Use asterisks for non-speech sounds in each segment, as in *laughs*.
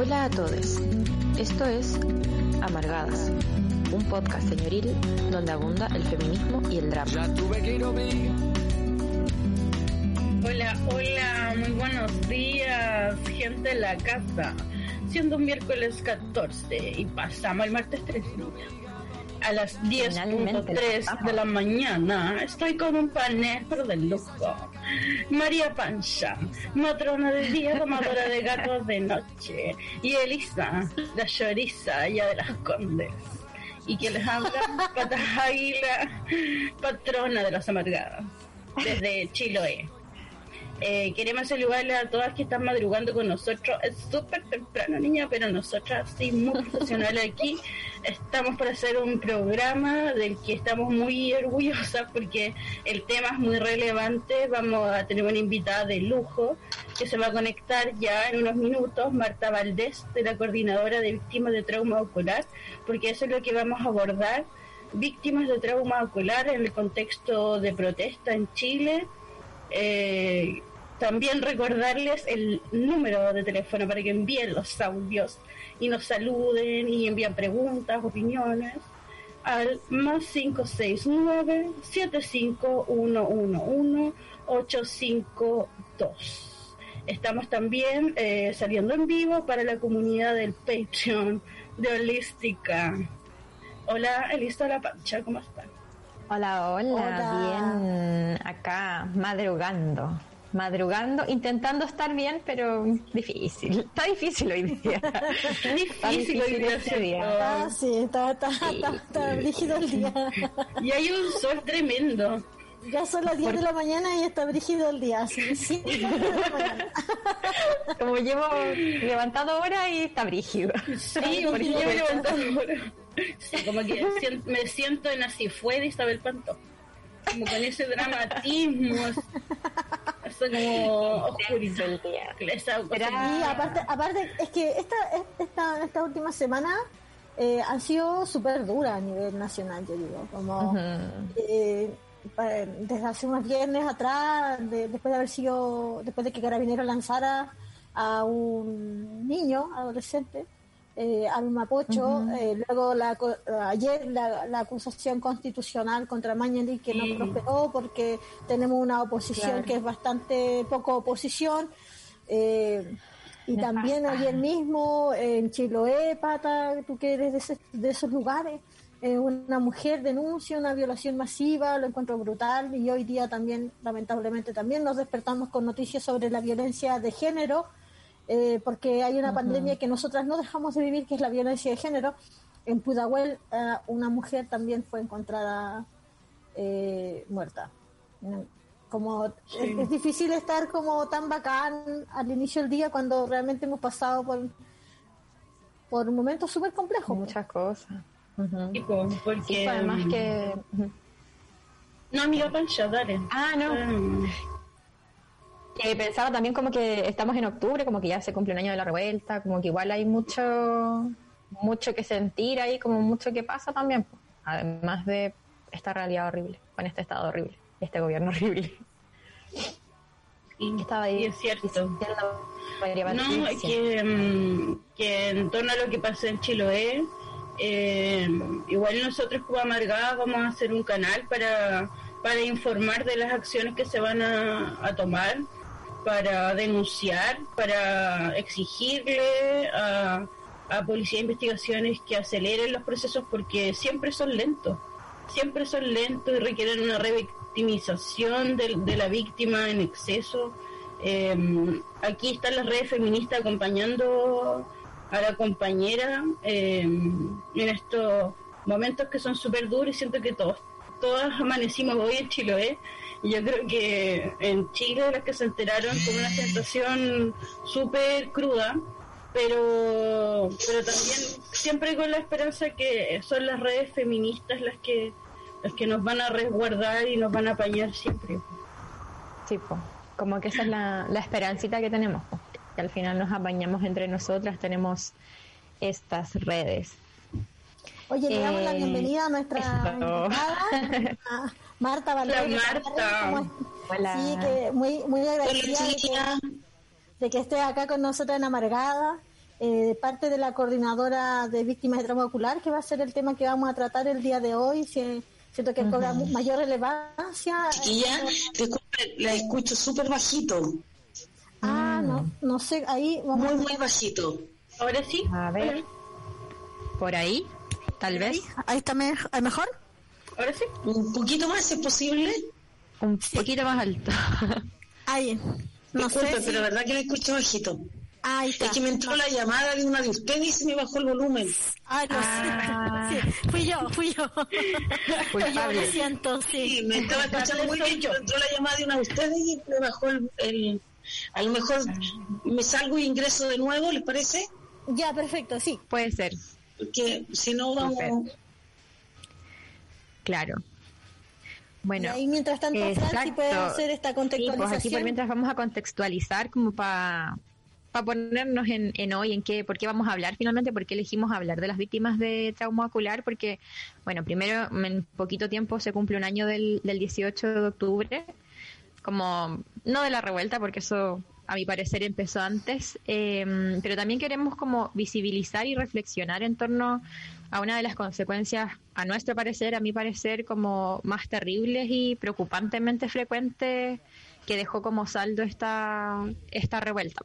Hola a todos. Esto es Amargadas, un podcast señoril donde abunda el feminismo y el drama. Hola, hola, muy buenos días, gente de la casa. Siendo un miércoles 14 y pasamos al martes 13 a las 10.3 de la mañana estoy con un panel de lujo. María Pancha, matrona del día, tomadora de gatos de noche. Y Elisa, la choriza ya de las condes. Y que les habla, Patas Águila, patrona de las amargadas, desde Chiloé. Eh, queremos saludarle a todas que están madrugando con nosotros. Es súper temprano, niña, pero nosotras, sí, muy *laughs* profesionales aquí, estamos para hacer un programa del que estamos muy orgullosas porque el tema es muy relevante. Vamos a tener una invitada de lujo que se va a conectar ya en unos minutos, Marta Valdés, de la Coordinadora de Víctimas de Trauma Ocular, porque eso es lo que vamos a abordar. Víctimas de trauma ocular en el contexto de protesta en Chile. Eh, también recordarles el número de teléfono para que envíen los audios y nos saluden y envíen preguntas, opiniones al más 569 75111 852. Estamos también eh, saliendo en vivo para la comunidad del Patreon de Holística. Hola, Elisa La Pancha, ¿cómo están? Hola, hola, hola, bien acá, madrugando madrugando, intentando estar bien, pero difícil. Está difícil hoy día. *laughs* difícil, hoy día. Este día. Ah, sí, está, está, está, está brígido el día. *laughs* Y hay un sol tremendo. Ya son las 10 de la mañana y está brígido el día. Sí, sí, *laughs* Como llevo levantado ahora y está brígido. Sí, porque llevo levantado ahora. Sí, como que me siento en así fue de Isabel Panto como con ese dramatismo, eso como oscurito el día. Y aparte, aparte, es que esta, esta, esta última semana eh, han sido súper duras a nivel nacional, yo digo, como eh, desde hace unos viernes atrás, después de haber sido, después de que Carabinero lanzara a un niño, adolescente, eh, al Mapocho, eh, luego la, ayer la, acusación constitucional contra Mañalich que no prosperó porque tenemos una oposición que es bastante poco oposición. Eh, y también ayer mismo en Chiloé, Pata, tú que eres de, de esos lugares, una mujer denuncia una violación masiva, lo encuentro brutal y hoy día también, lamentablemente, también nos despertamos con noticias sobre la violencia de género eh, porque hay una pandemia que nosotras no dejamos de vivir, que es la violencia de género. En Pudahuel, eh, una mujer también fue encontrada eh, muerta. Como es, difícil estar como tan bacán al inicio del día cuando realmente hemos pasado por por un momento súper complejo. Muchas cosas. porque además que no amiga Pancha, dale. Ah, no. Pensaba también como que estamos en octubre, como que ya se cumple un año de la revuelta, como que igual hay mucho, mucho que sentir ahí, como mucho que pasa también, además de esta realidad horrible, con este estado horrible, este gobierno *laughs* horrible. Y, Estaba ahí es cierto. No, que, mm, que en torno a lo que pasó en Chiloé, eh, igual nosotros como Amargada vamos a hacer un canal para, para informar de las acciones que se van a, a tomar para denunciar, para exigirle a, a Policía de Investigaciones que aceleren los procesos porque siempre son lentos, siempre son lentos y requieren una revictimización de, la víctima en exceso. Em, aquí están las redes feministas acompañando a la compañera em, en estos momentos que son súper duros y siento que todos, todas amanecimos hoy en Chiloé yo creo que en Chile las que se enteraron con una sensación súper cruda, pero, pero también siempre con la esperanza que son las redes feministas las que, las que nos van a resguardar y nos van a apañar siempre. Sí, como que esa es la, la esperancita que tenemos, que al final nos apañamos entre nosotras, tenemos estas redes. Oye, le damos la eh, bienvenida a nuestra invitada, *laughs* Marta Valeria. Marta. Hola. Sí, que muy, muy agradecida de que, esté acá con nosotros en Amargada. eh, parte de la coordinadora de víctimas de trauma ocular, que va a ser el tema que vamos a tratar el día de hoy. siento que cobra mayor relevancia. Y ya, disculpe, la escucho súper bajito. Ah, no, no sé, ahí Muy, muy bajito. Ahora sí. A ver. ¿Por ahí? Tal vez. Ahí está mejor. Ahora sí. Un poquito más, es posible. Un poquito más alto. *laughs* Ahí. No Disculpe, sé pero la verdad que me escucho bajito. Ahí está. Es que me entró la llamada de una de ustedes y se me bajó el volumen. Ay, no ah. sí. Fui yo, fui yo. *laughs* Fui yo, lo siento, sí. sí me estaba escuchando muy bien. Yo. Entró la llamada de una de ustedes y me bajó el, el... A lo mejor me salgo y ingreso de nuevo, ¿les parece? Ya, perfecto, sí. Puede ser. Porque si no vamos... Claro. Bueno, y mientras tanto, Franci puede hacer esta contextualización. pues aquí por mientras vamos a contextualizar como para ponernos en, en, hoy, en qué, por qué vamos a hablar finalmente, por qué elegimos hablar de las víctimas de trauma ocular, porque, bueno, primero en poquito tiempo se cumple un año del, del 18 de octubre, como, no de la revuelta, porque eso a mi parecer empezó antes, eh, pero también queremos como visibilizar y reflexionar en torno a una de las consecuencias, a nuestro parecer, a mi parecer, como más terribles y preocupantemente frecuentes que dejó como saldo esta, esta revuelta,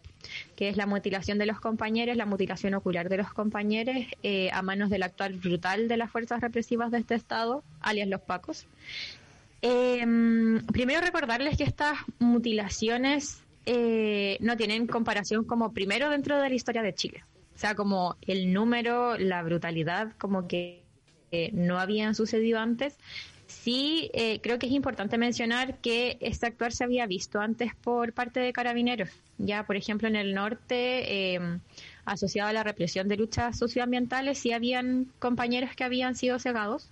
que es la mutilación de los compañeros, la mutilación ocular de los compañeros eh, a manos del actual brutal de las fuerzas represivas de este Estado, alias los Pacos. Eh, primero recordarles que estas mutilaciones eh, no tienen comparación como primero dentro de la historia de Chile. Sea, como el número, la brutalidad, como que no habían sucedido antes. Sí, eh, creo que es importante mencionar que este actuar se había visto antes por parte de carabineros. Ya, por ejemplo, en el norte, eh, asociado a la represión de luchas socioambientales, sí habían compañeros que habían sido cegados,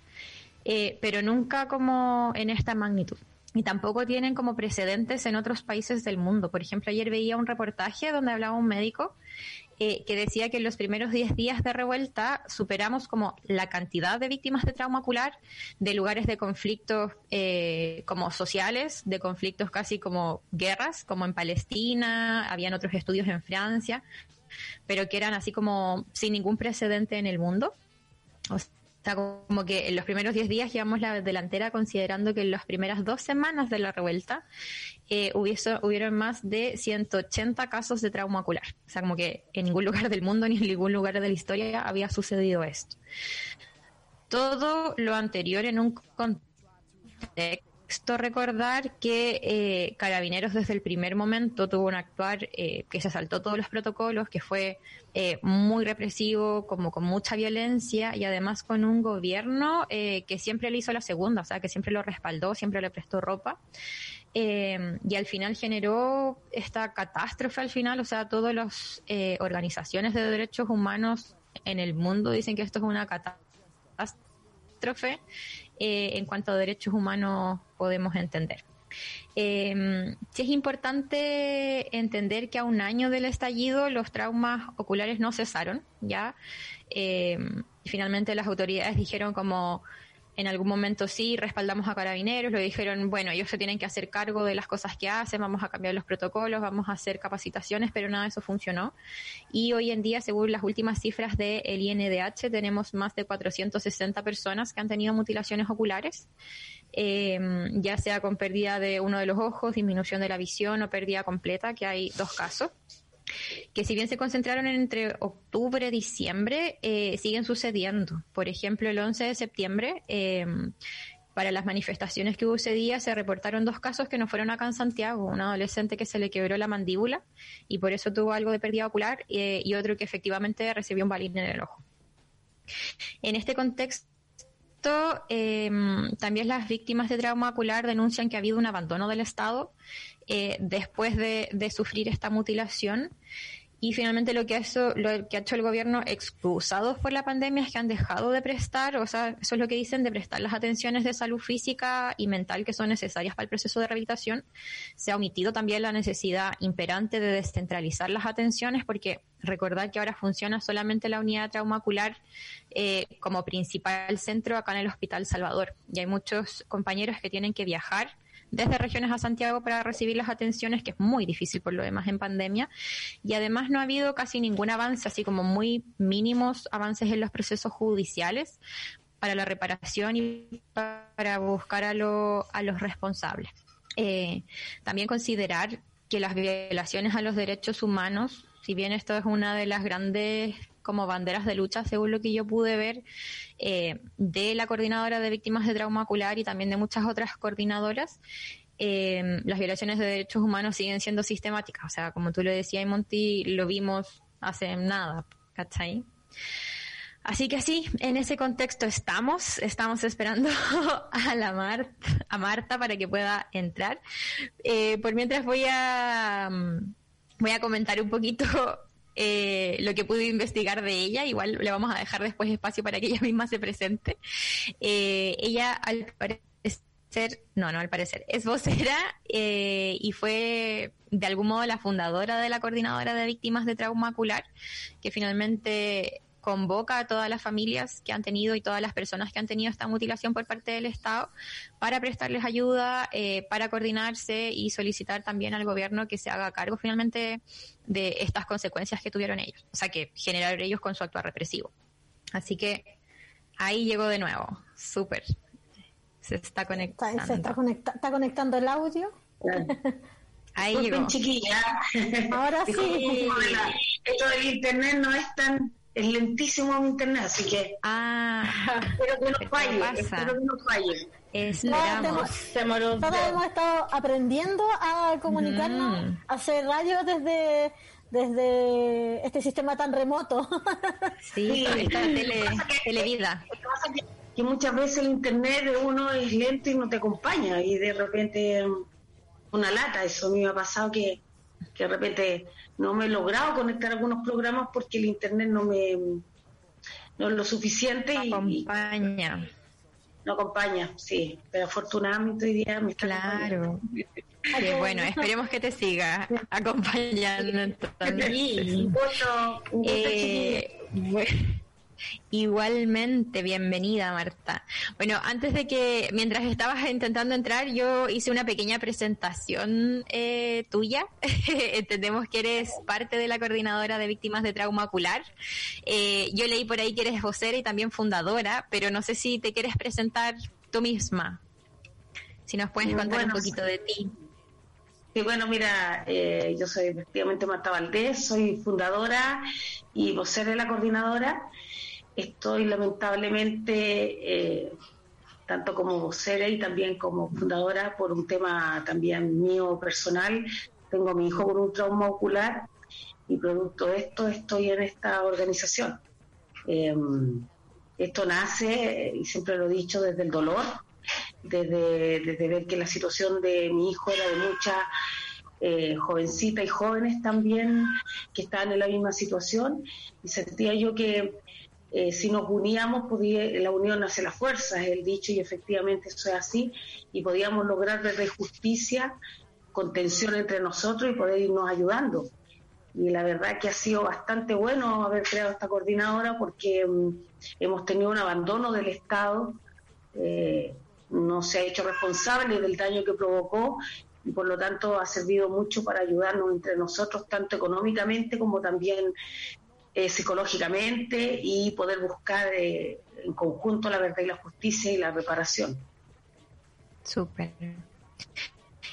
eh, pero nunca como en esta magnitud y tampoco tienen como precedentes en otros países del mundo. Por ejemplo, ayer veía un reportaje donde hablaba un médico eh, que decía que en los primeros 10 días de revuelta superamos como la cantidad de víctimas de trauma ocular de lugares de conflictos eh, como sociales, de conflictos casi como guerras, como en Palestina, habían otros estudios en Francia, pero que eran así como sin ningún precedente en el mundo. O sea, como que en los primeros 10 días llevamos la delantera considerando que en las primeras dos semanas de la revuelta eh, hubieron más de 180 casos de trauma ocular. O sea, como que en ningún lugar del mundo *laughs* ni en ningún lugar de la historia había sucedido esto. Todo lo anterior en un contexto esto recordar que eh, Carabineros desde el primer momento tuvo un actuar eh, que se saltó todos los protocolos, que fue eh, muy represivo, como con mucha violencia y además con un gobierno que siempre le hizo la segunda, o sea, que siempre lo respaldó, siempre le prestó ropa. y al final generó esta catástrofe al final, o sea, todas las organizaciones de derechos humanos en el mundo dicen que esto es una catástrofe eh, en cuanto a derechos humanos podemos entender. Eh, es importante entender que a un año del estallido los traumas oculares no cesaron, ¿ya? Eh, finalmente las autoridades dijeron como en algún momento sí respaldamos a carabineros, lo dijeron, bueno, ellos se tienen que hacer cargo de las cosas que hacen, vamos a cambiar los protocolos, vamos a hacer capacitaciones, pero nada de eso funcionó. Y hoy en día, según las últimas cifras del INDH, tenemos más de 460 personas que han tenido mutilaciones oculares, em, ya sea con pérdida de uno de los ojos, disminución de la visión o pérdida completa, que hay dos casos que si bien se concentraron entre octubre y diciembre, eh, siguen sucediendo. Por ejemplo, el 11 de septiembre, eh, para las manifestaciones que hubo ese día, se reportaron dos casos que no fueron acá en Santiago. Un adolescente que se le quebró la mandíbula y por eso tuvo algo de pérdida ocular eh, y otro que efectivamente recibió un balín en el ojo. En este contexto, también las víctimas de trauma ocular denuncian que ha habido un abandono del Estado eh, después de, sufrir esta mutilación. Y finalmente lo que, ha hecho, lo que ha hecho el gobierno excusados por la pandemia es que han dejado de prestar, o sea, eso es lo que dicen, de prestar las atenciones de salud física y mental que son necesarias para el proceso de rehabilitación. Se ha omitido también la necesidad imperante de descentralizar las atenciones porque recordad que ahora funciona solamente la unidad traumacular eh, como principal centro acá en el Hospital Salvador. Y hay muchos compañeros que tienen que viajar desde regiones a Santiago para recibir las atenciones, que es muy difícil por lo demás en pandemia. Y además no ha habido casi ningún avance, así como muy mínimos avances en los procesos judiciales para la reparación y para buscar a, los responsables. Eh, también considerar que las violaciones a los derechos humanos, si bien esto es una de las grandes como banderas de lucha, según lo que yo pude ver, eh, de la coordinadora de víctimas de trauma ocular y también de muchas otras coordinadoras, eh, las violaciones de derechos humanos siguen siendo sistemáticas. O sea, como tú lo decías, Monty, lo vimos hace nada, ¿cachai? Así que sí, en ese contexto estamos, estamos esperando *laughs* a la Marta, a Marta para que pueda entrar. Eh, por mientras voy a mm, voy a comentar un poquito *laughs* eh, lo que pude investigar de ella. Igual le vamos a dejar después espacio para que ella *laughs* misma se presente. Eh, ella, al parecer, no, no al parecer, es vocera eh, y fue de algún modo la fundadora de la coordinadora de víctimas de trauma ocular, que finalmente convoca a todas las familias que han tenido y todas las personas que han tenido esta mutilación por parte del Estado para prestarles ayuda, eh, para coordinarse y solicitar también al gobierno que se haga cargo finalmente de estas consecuencias que tuvieron ellos, o sea, que generaron ellos con su actuar represivo. Así que ahí llegó de nuevo, súper. Se está conectando. Se está, está conectando el audio. Ahí llegó. chiquilla. Ahora sí. Esto del internet no es tan es lentísimo mi internet, así que ah, espero que no falle, espero que no falle. Esperamos. Todos hemos estado aprendiendo a comunicarnos, mm. a hacer radio desde desde este sistema tan remoto. *laughs* Sí, esta tele, televida. Que, muchas veces el internet de uno es lento y no te acompaña y de repente una lata, eso a mí me ha pasado que, que de repente no me he logrado conectar algunos programas porque el internet no me no es lo suficiente no acompaña. no acompaña sí. Pero afortunadamente hoy día me está claro. bueno esperemos que te siga acompañando también eh, Igualmente, bienvenida Marta. Bueno, antes de que, mientras estabas intentando entrar, yo hice una pequeña presentación eh, tuya. *laughs* Entendemos que eres parte de la coordinadora de víctimas de trauma ocular. Eh, yo leí por ahí que eres vocera y también fundadora, pero no sé si te quieres presentar tú misma. Si nos puedes contar un poquito de ti. Sí, bueno, mira, eh, yo soy efectivamente Marta Valdés, soy fundadora y vocera de la coordinadora estoy lamentablemente, eh, tanto como vocera y también como fundadora, por un tema también mío personal, tengo a mi hijo con un trauma ocular y producto de esto estoy en esta organización. Em, esto nace, y siempre lo he dicho, desde el dolor, desde, desde ver que la situación de mi hijo era de mucha eh, jovencita y jóvenes también que estaban en la misma situación y sentía yo que eh, si nos uníamos, podía, la unión hace la fuerza, es el dicho, y efectivamente eso es así, y podíamos lograr desde justicia, contención entre nosotros y poder irnos ayudando. Y la verdad que ha sido bastante bueno haber creado esta coordinadora porque mm, hemos tenido un abandono del Estado, eh, no se ha hecho responsable del daño que provocó y por lo tanto ha servido mucho para ayudarnos entre nosotros, tanto económicamente como también eh, psicológicamente y poder buscar eh, en conjunto la verdad y la justicia y la reparación. Súper.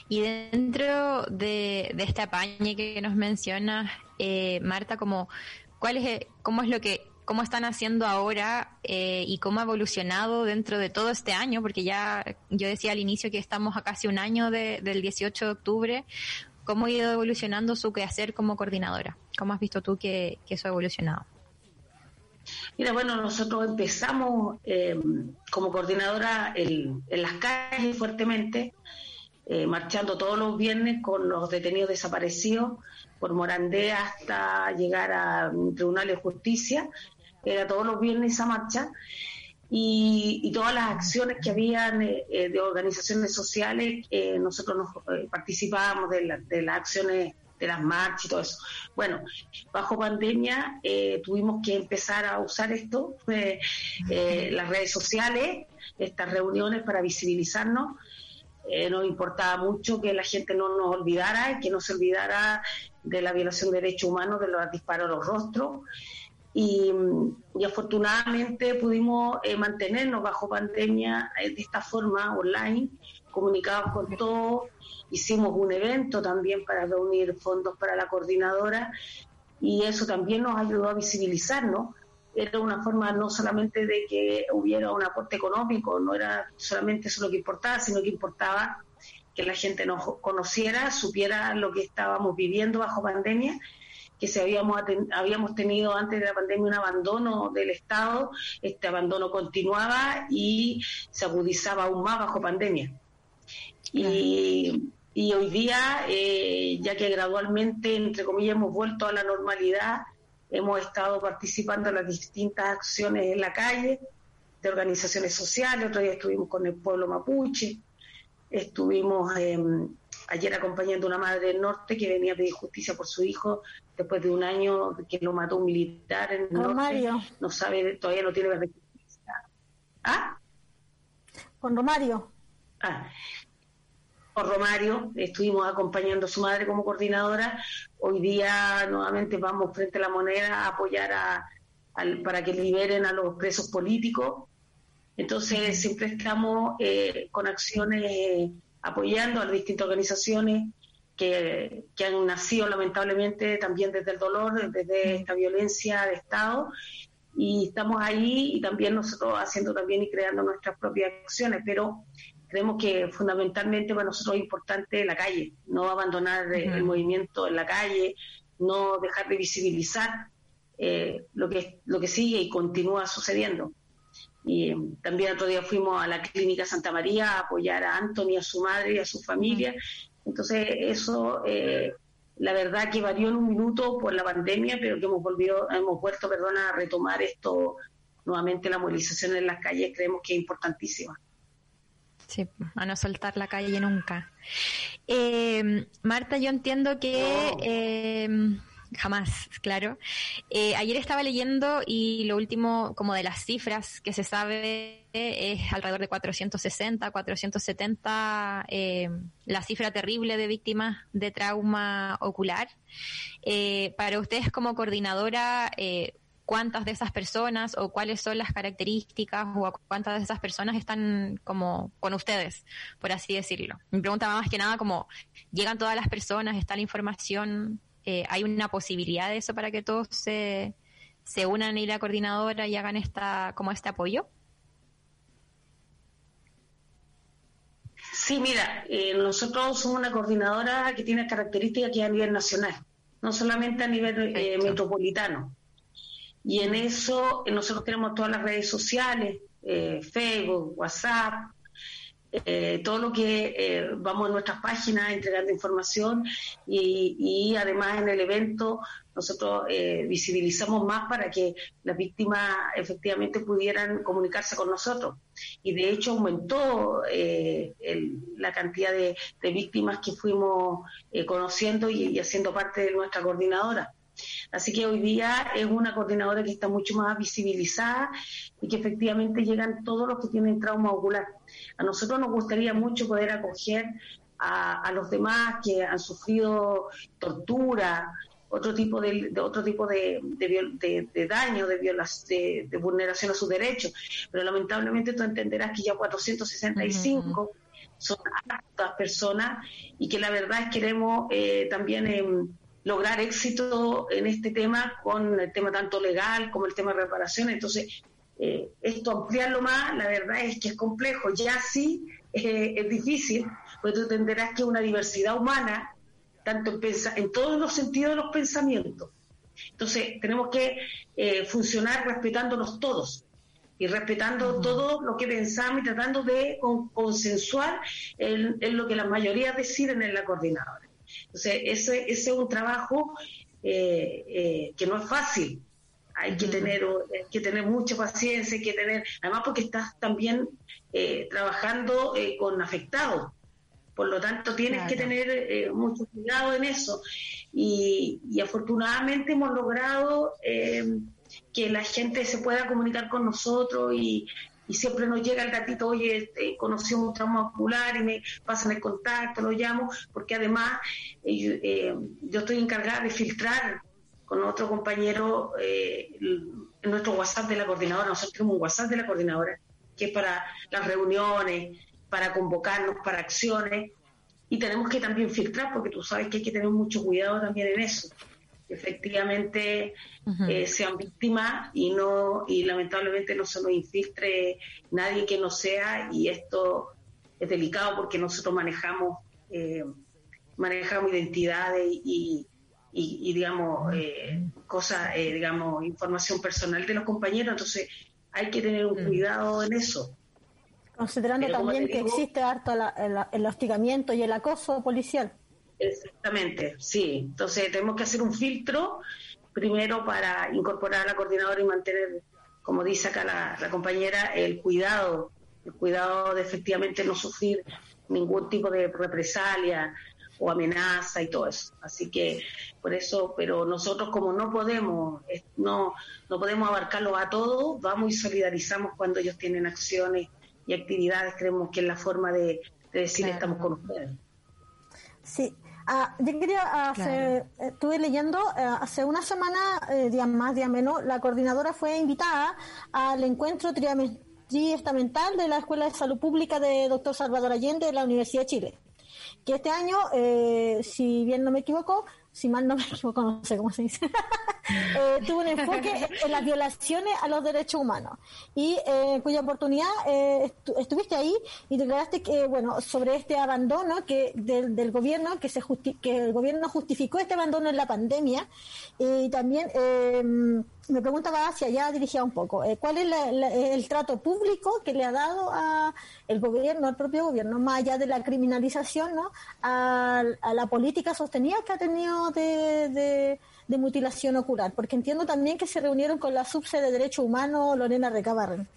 Y dentro de, de esta paña que nos mencionas, eh, Marta, como, ¿cuál es, ¿cómo es lo que cómo están haciendo ahora y cómo ha evolucionado dentro de todo este año, porque ya yo decía al inicio que estamos a casi un año del 18 de octubre, ¿Cómo ha ido evolucionando su quehacer como coordinadora? ¿Cómo has visto tú que, eso ha evolucionado? Mira, bueno, nosotros empezamos eh, como coordinadora en las calles fuertemente, eh, marchando todos los viernes con los detenidos desaparecidos por Morandé hasta llegar a un tribunal de justicia. Era todos los viernes esa marcha y, todas las acciones que habían eh, eh, de organizaciones sociales, eh, nosotros nos, participábamos de, las acciones de las marchas y todo eso. Bueno, bajo pandemia tuvimos que empezar a usar esto, *laughs* las redes sociales, estas reuniones para visibilizarnos. eh, nos importaba mucho que la gente no nos olvidara y que no se olvidara de la violación de derechos humanos, de los disparos a los rostros. Y, afortunadamente pudimos eh, mantenernos bajo pandemia eh, de esta forma online, comunicados con todos. Hicimos un evento también para reunir fondos para la coordinadora y eso también nos ayudó a visibilizarnos. Era una forma no solamente de que hubiera un aporte económico, no era solamente eso lo que importaba, sino que importaba que la gente nos conociera, supiera lo que estábamos viviendo bajo pandemia que habíamos, habíamos tenido antes de la pandemia un abandono del Estado, este abandono continuaba y se agudizaba aún más bajo pandemia. Y, y hoy día, eh, ya que gradualmente, entre comillas, hemos vuelto a la normalidad, hemos estado participando en las distintas acciones en la calle de organizaciones sociales, otro día estuvimos con el pueblo mapuche, estuvimos em, ayer acompañando a una madre del norte que venía a pedir justicia por su hijo después de un año que lo mató un militar en el norte, no sabe, todavía no tiene justicia. ¿Ah? Con Romario. Ah, Romario, estuvimos acompañando a su madre como coordinadora. Hoy día nuevamente vamos frente a la moneda a apoyar a, para que liberen a los presos políticos. Entonces siempre estamos eh, con acciones apoyando a las distintas organizaciones que, que, han nacido lamentablemente también desde el dolor, desde esta violencia de Estado. Y estamos ahí y también nosotros haciendo también y creando nuestras propias acciones, pero creemos que fundamentalmente para nosotros es importante la calle, no abandonar el movimiento en la calle, no dejar de visibilizar eh, lo que lo que sigue y continúa sucediendo. Y también otro día fuimos a la clínica Santa María a apoyar a Anthony, a su madre y a su familia. Entonces eso, eh, la verdad que varió en un minuto por la pandemia, pero que hemos volvido, hemos vuelto, perdón, a retomar esto nuevamente la movilización en las calles, creemos que es importantísima. Sí, a no soltar la calle nunca. Eh, Marta, yo entiendo que eh, jamás, claro. Eh, ayer estaba leyendo y lo último, como de las cifras que se sabe, es alrededor de 460, 470, la cifra terrible de víctimas de trauma ocular. para ustedes como coordinadora, cuántas de esas personas o cuáles son las características o cuántas de esas personas están como con ustedes, por así decirlo. Mi pregunta más que nada como, ¿llegan todas las personas? ¿Está la información? Eh, ¿Hay una posibilidad de eso para que todos se, se unan y la coordinadora y hagan esta, como este apoyo? Sí, mira, eh, nosotros somos una coordinadora que tiene características que a nivel nacional, no solamente a nivel eh, metropolitano. Y en eso eh, nosotros tenemos todas las redes sociales, Facebook, WhatsApp, eh, todo lo que vamos a nuestras páginas entregando información y, y, además en el evento nosotros visibilizamos más para que las víctimas efectivamente pudieran comunicarse con nosotros. Y de hecho aumentó la cantidad de, víctimas que fuimos conociendo y haciendo parte de nuestra coordinadora. Así que hoy día es una coordinadora que está mucho más visibilizada y que efectivamente llegan todos los que tienen trauma ocular. A nosotros nos gustaría mucho poder acoger a, los demás que han sufrido tortura, otro tipo de, otro tipo de, de, daño, de, de, vulneración a sus derechos. Pero lamentablemente tú entenderás que ya 465 son hartas personas y que la verdad es que queremos eh, también... Eh, lograr éxito en este tema con el tema tanto legal como el tema de reparación. Entonces, eh, esto ampliarlo más, la verdad es que es complejo. Ya sí eh, es difícil, porque tú entenderás que una diversidad humana, tanto en, en todos los sentidos de los pensamientos. Entonces, tenemos que eh, funcionar respetándonos todos y respetando todo lo que pensamos y tratando de consensuar en, en, lo que la mayoría deciden en la coordinadora. Entonces, ese, ese es un trabajo que no es fácil. Hay que, tener, que tener mucha paciencia, hay que tener, además porque estás también eh, trabajando con afectados. Por lo tanto, tienes que tener mucho cuidado en eso. Y, y afortunadamente hemos logrado que la gente se pueda comunicar con nosotros y, y siempre nos llega el gatito, oye, este, conocí un trauma ocular y me pasan el contacto, lo llamo, porque además eh, eh, yo estoy encargada de filtrar con otro compañero eh, en nuestro WhatsApp de la coordinadora, nosotros tenemos un WhatsApp de la coordinadora, que es para las reuniones, para convocarnos, para acciones, y tenemos que también filtrar, porque tú sabes que hay que tener mucho cuidado también en eso. Efectivamente eh, sean víctimas y no y lamentablemente no se nos infiltre nadie que no sea y esto es delicado porque nosotros manejamos eh, manejamos identidades y, y, digamos eh, cosas digamos información personal de los compañeros. Entonces hay que tener un cuidado en eso. Considerando también que existe harto el hostigamiento y el acoso policial. Exactamente, sí. Entonces tenemos que hacer un filtro primero para incorporar a la coordinadora y mantener, como dice acá la, compañera, el cuidado, el cuidado de efectivamente no sufrir ningún tipo de represalia o amenaza y todo eso. Así que por eso, pero nosotros como no podemos, no, no podemos abarcarlo a todos, vamos y solidarizamos cuando ellos tienen acciones y actividades, creemos que es la forma de, decir estamos con ustedes. Sí, Ah, yo quería hacer, estuve leyendo, eh, hace una semana, eh, día más, día menos, la coordinadora fue invitada al encuentro triestamental de la Escuela de Salud Pública de Doctor Salvador Allende de la Universidad de Chile. Que este año, eh, si bien no me equivoco, si mal no me equivoco, no sé cómo se dice, *laughs* eh, tuvo un enfoque en las violaciones a los derechos humanos. Y eh, cuya oportunidad eh, estuviste ahí y declaraste que, bueno, sobre este abandono que del, gobierno, que, se que el gobierno justificó este abandono en la pandemia. Y también me preguntaba hacia allá dirigía un poco, ¿cuál es el trato público que le ha dado a el gobierno, al propio gobierno, más allá de la criminalización, ¿no? a la política sostenida que ha tenido de, mutilación ocular? Porque entiendo también que se reunieron con la subse de Derechos Humanos, Lorena Recabarren.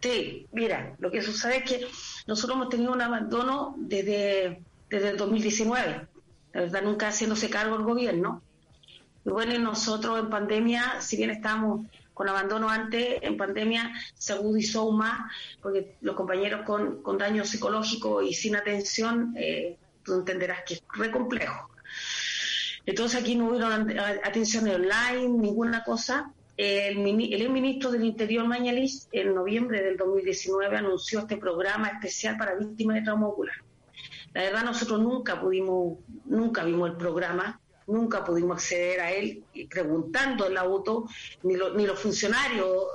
Sí, mira, lo que sucede es que nosotros hemos tenido un abandono desde, desde el 2019, la verdad nunca haciéndose cargo el gobierno. Bueno, nosotros en pandemia, si bien estábamos con abandono antes, en pandemia se agudizó aún más, porque los compañeros con, con daño psicológico y sin atención, eh, tú entenderás que es re complejo. Entonces aquí no hubo atención online, ninguna cosa. El, el ministro del Interior, Mañalis, en noviembre del 2019 anunció este programa especial para víctimas de trauma ocular. La verdad nosotros nunca pudimos, nunca vimos el programa, nunca pudimos acceder a él preguntando en la auto, ni, ni los funcionarios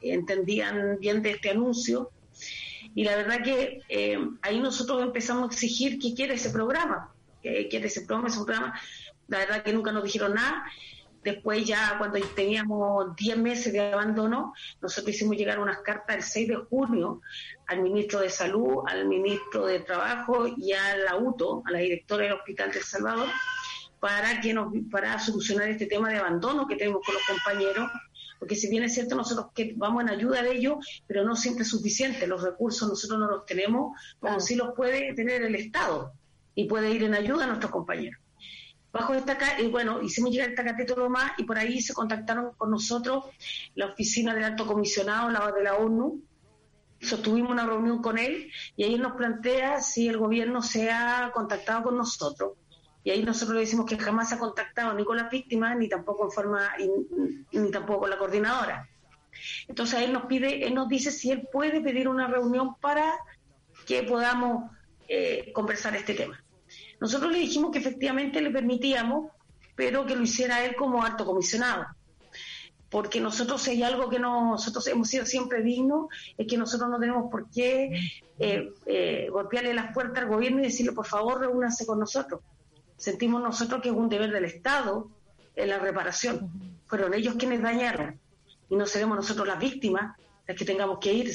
eh, entendían bien de este anuncio. Y la verdad que eh, ahí nosotros empezamos a exigir qué quiere ese programa, qué quiere ese programa, ese programa la verdad que nunca nos dijeron nada. Después ya cuando teníamos 10 meses de abandono, nosotros hicimos llegar unas cartas el 6 de junio al ministro de Salud, al ministro de Trabajo y a la UTO, a la directora del Hospital del Salvador, para, que nos, para solucionar este tema de abandono que tenemos con los compañeros, porque si bien es cierto nosotros que vamos en ayuda de ellos, pero no siempre es suficiente, los recursos nosotros no los tenemos, como si los puede tener el Estado y puede ir en ayuda a nuestros compañeros. Bajo esta y bueno, hicimos llegar esta capítulo más y por ahí se contactaron con nosotros la oficina del alto comisionado la de la ONU. Sostuvimos una reunión con él y ahí nos plantea si el gobierno se ha contactado con nosotros y ahí nosotros le decimos que jamás ha contactado ni con las víctimas ni tampoco en forma ni tampoco con la coordinadora entonces él nos pide él nos dice si él puede pedir una reunión para que podamos eh, conversar este tema nosotros le dijimos que efectivamente le permitíamos, pero que lo hiciera él como alto comisionado. Porque nosotros, hay algo que nosotros hemos sido siempre dignos, es que nosotros no tenemos por qué eh, eh, golpearle las puertas al gobierno y decirle, por favor, reúnanse con nosotros. Sentimos nosotros que es un deber del Estado en la reparación. Fueron ellos quienes dañaron y no seremos nosotros las víctimas las que tengamos que ir.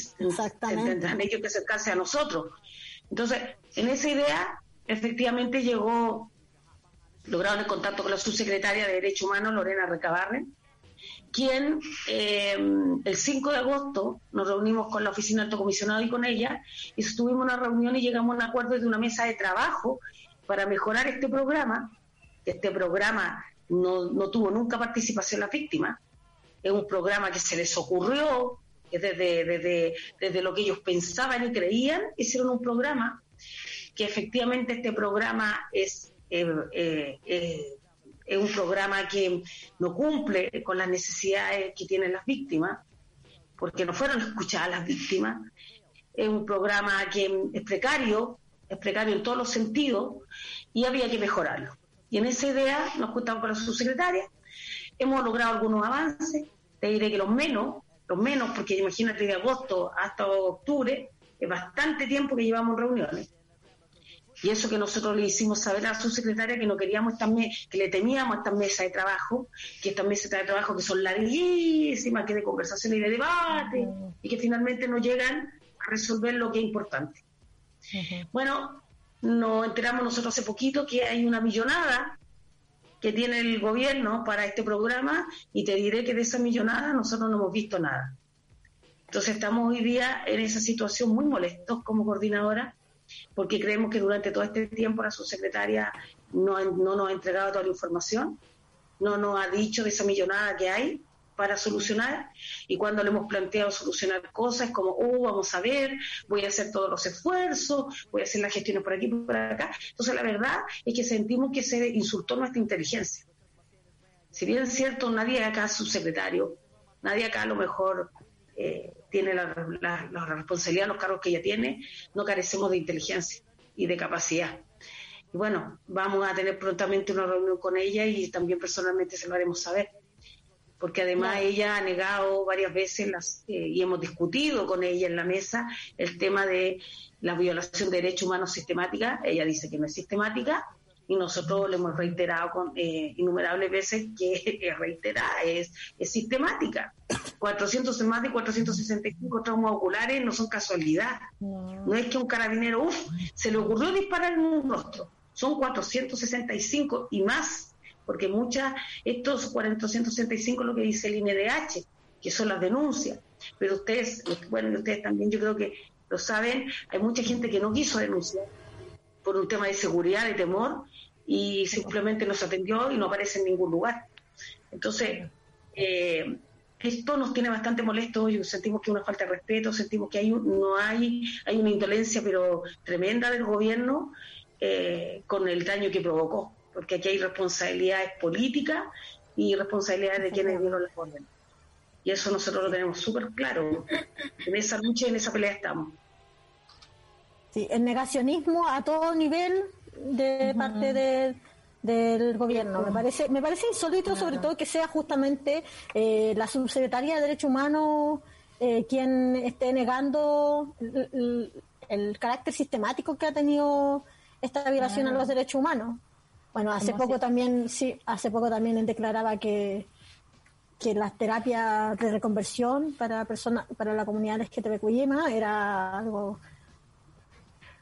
Tendrán ellos que acercarse a nosotros. Entonces, en esa idea efectivamente llegó, lograron el contacto con la subsecretaria de Derechos Humanos, Lorena Recabarren, quien eh, el 5 de agosto nos reunimos con la oficina alto comisionado y con ella, y tuvimos una reunión y llegamos a un acuerdo de una mesa de trabajo para mejorar este programa. Este programa no, no tuvo nunca participación la víctima, es un programa que se les ocurrió desde, desde, desde lo que ellos pensaban y creían, hicieron un programa, que efectivamente este programa es, eh, eh, eh, es un programa que no cumple con las necesidades que tienen las víctimas, porque no fueron escuchadas las víctimas. Es un programa que es precario, es precario en todos los sentidos y había que mejorarlo. Y en esa idea nos juntamos con la subsecretaria, hemos logrado algunos avances, te diré que los menos, los menos, porque imagínate de agosto hasta octubre, es bastante tiempo que llevamos reuniones. Y eso que nosotros le hicimos saber a la subsecretaria que no queríamos esta que le temíamos estas mesas de trabajo, que estas mesas de trabajo que son larguísimas, que de conversación y de debate, y que finalmente no llegan a resolver lo que es importante. Bueno, nos enteramos nosotros hace poquito que hay una millonada que tiene el gobierno para este programa y te diré que de esa millonada nosotros no hemos visto nada. Entonces estamos hoy día en esa situación muy molestos como coordinadora porque creemos que durante todo este tiempo la subsecretaria no, no nos ha entregado toda la información, no nos ha dicho de esa millonada que hay para solucionar y cuando le hemos planteado solucionar cosas como, oh, vamos a ver, voy a hacer todos los esfuerzos, voy a hacer las gestiones por aquí, por acá. Entonces la verdad es que sentimos que se insultó nuestra inteligencia. Si bien es cierto, nadie acá es subsecretario, nadie acá a lo mejor eh, tiene la, la, responsabilidad, los cargos que ella tiene, no carecemos de inteligencia y de capacidad. Y bueno, vamos a tener prontamente una reunión con ella y también personalmente se lo haremos saber porque además ella ha negado varias veces las, eh, y hemos discutido con ella en la mesa el tema de la violación de derechos humanos sistemática. Ella dice que no es sistemática y nosotros le hemos reiterado con, eh, innumerables veces que *laughs* es reiterada, es, es sistemática. 400 más de 465 traumas oculares no son casualidad. No. es que un carabinero, uff, se le ocurrió disparar en un rostro. Son 465 y más porque muchas, estos 465 lo que dice el INDH, que son las denuncias, pero ustedes, bueno, ustedes también yo creo que lo saben, hay mucha gente que no quiso denunciar por un tema de seguridad, de temor, y simplemente nos atendió y no aparece en ningún lugar. Entonces, eh, esto nos tiene bastante molesto y sentimos que hay una falta de respeto, sentimos que hay no hay, hay una indolencia pero tremenda del gobierno eh, con el daño que provocó porque aquí hay responsabilidades políticas y responsabilidades de quienes dieron las órdenes. Y eso nosotros lo tenemos súper claro. En esa lucha y en esa pelea estamos. Sí, el negacionismo a todo nivel de parte del gobierno. Me parece, me parece insólito, sobre todo, que sea justamente eh, la subsecretaría de Derechos Humanos eh, quien esté negando el, carácter sistemático que ha tenido esta violación a los derechos humanos. Bueno, hace poco también, sí, hace poco también él declaraba que, que las terapias de reconversión para personas, para la comunidad LGTBQI era algo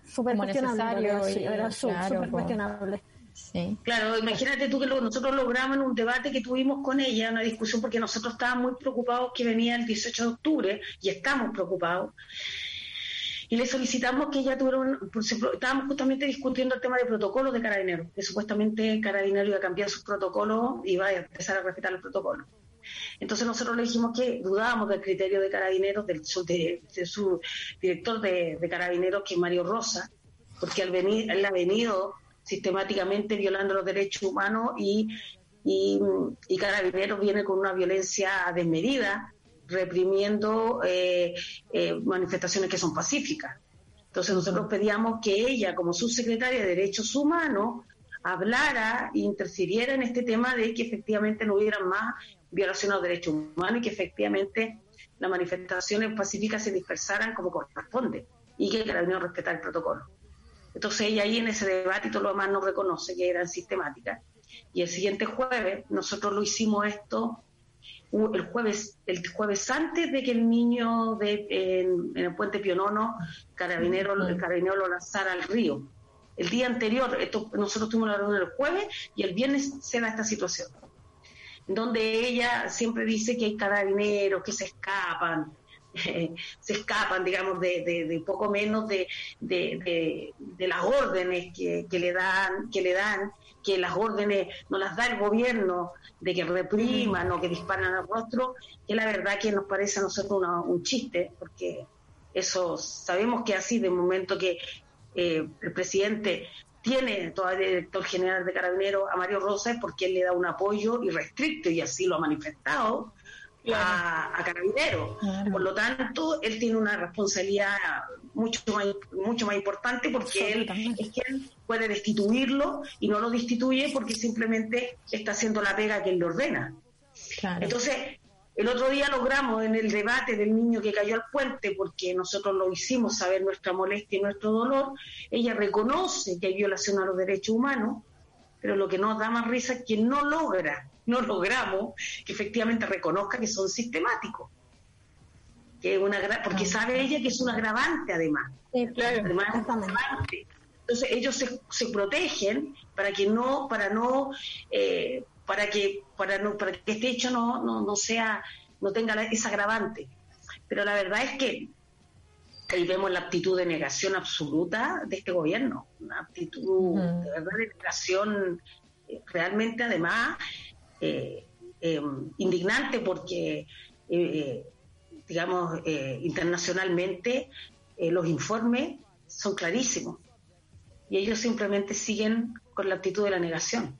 súper cuestionable. era súper cuestionable. Sí. Claro, imagínate tú que nosotros logramos en un debate que tuvimos con ella, una discusión, porque nosotros estábamos muy preocupados que venía el 18 de octubre, y estamos preocupados, y le solicitamos que ella tuviera estábamos justamente discutiendo el tema de protocolos de carabineros, que supuestamente Carabineros iba a cambiar sus protocolos y iba a empezar a respetar los protocolos. Entonces nosotros le dijimos que dudábamos del criterio de carabineros, del de, su director de, carabineros, que es Mario Rosa, porque él, venir, él ha venido sistemáticamente violando los derechos humanos y, y carabineros viene con una violencia desmedida reprimiendo eh, eh, manifestaciones que son pacíficas. Entonces nosotros pedíamos que ella, como subsecretaria de Derechos Humanos, hablara e interfiriera en este tema de que efectivamente no hubiera más violaciones a los derechos humanos y que efectivamente las manifestaciones pacíficas se dispersaran como corresponde y que el carabinero respetara el protocolo. Entonces ella ahí en ese debate y todo lo demás no reconoce que eran sistemáticas. Y el siguiente jueves nosotros lo hicimos esto el jueves, el jueves antes de que el niño de, en, el puente Pionono, carabinero, el carabinero lo lanzara al río. El día anterior, esto, nosotros tuvimos la reunión el jueves y el viernes se da esta situación, donde ella siempre dice que hay carabineros que se escapan, *laughs* se escapan, digamos, de, poco menos de, de, las órdenes que, le dan, que le dan, que las órdenes no las da el gobierno de que repriman o que disparan al rostro, que la verdad que nos parece a nosotros un chiste, porque eso sabemos que así, de momento que eh, el presidente tiene todavía el director general de Carabineros a Mario Rosas porque él le da un apoyo irrestricto y así lo ha manifestado a, Carabineros. Por lo tanto, él tiene una responsabilidad mucho más, mucho más importante porque él es quien puede destituirlo y no lo destituye porque simplemente está haciendo la pega que él le ordena. Entonces, el otro día logramos en el debate del niño que cayó al puente, porque nosotros lo hicimos saber nuestra molestia y nuestro dolor, ella reconoce que hay violación a los derechos humanos, pero lo que nos da más risa es que no logra, no logramos que efectivamente reconozca que son sistemáticos. Que una porque sabe ella que es un agravante además. Sí, claro, Entonces ellos se, se, protegen para que no, para no eh, para que para no para que este hecho no, no, no sea no tenga esa agravante. Pero la verdad es que ahí vemos la actitud de negación absoluta de este gobierno una actitud de verdad de negación eh, realmente además eh, eh, indignante porque digamos internacionalmente los informes son clarísimos. Y ellos simplemente siguen con la actitud de la negación.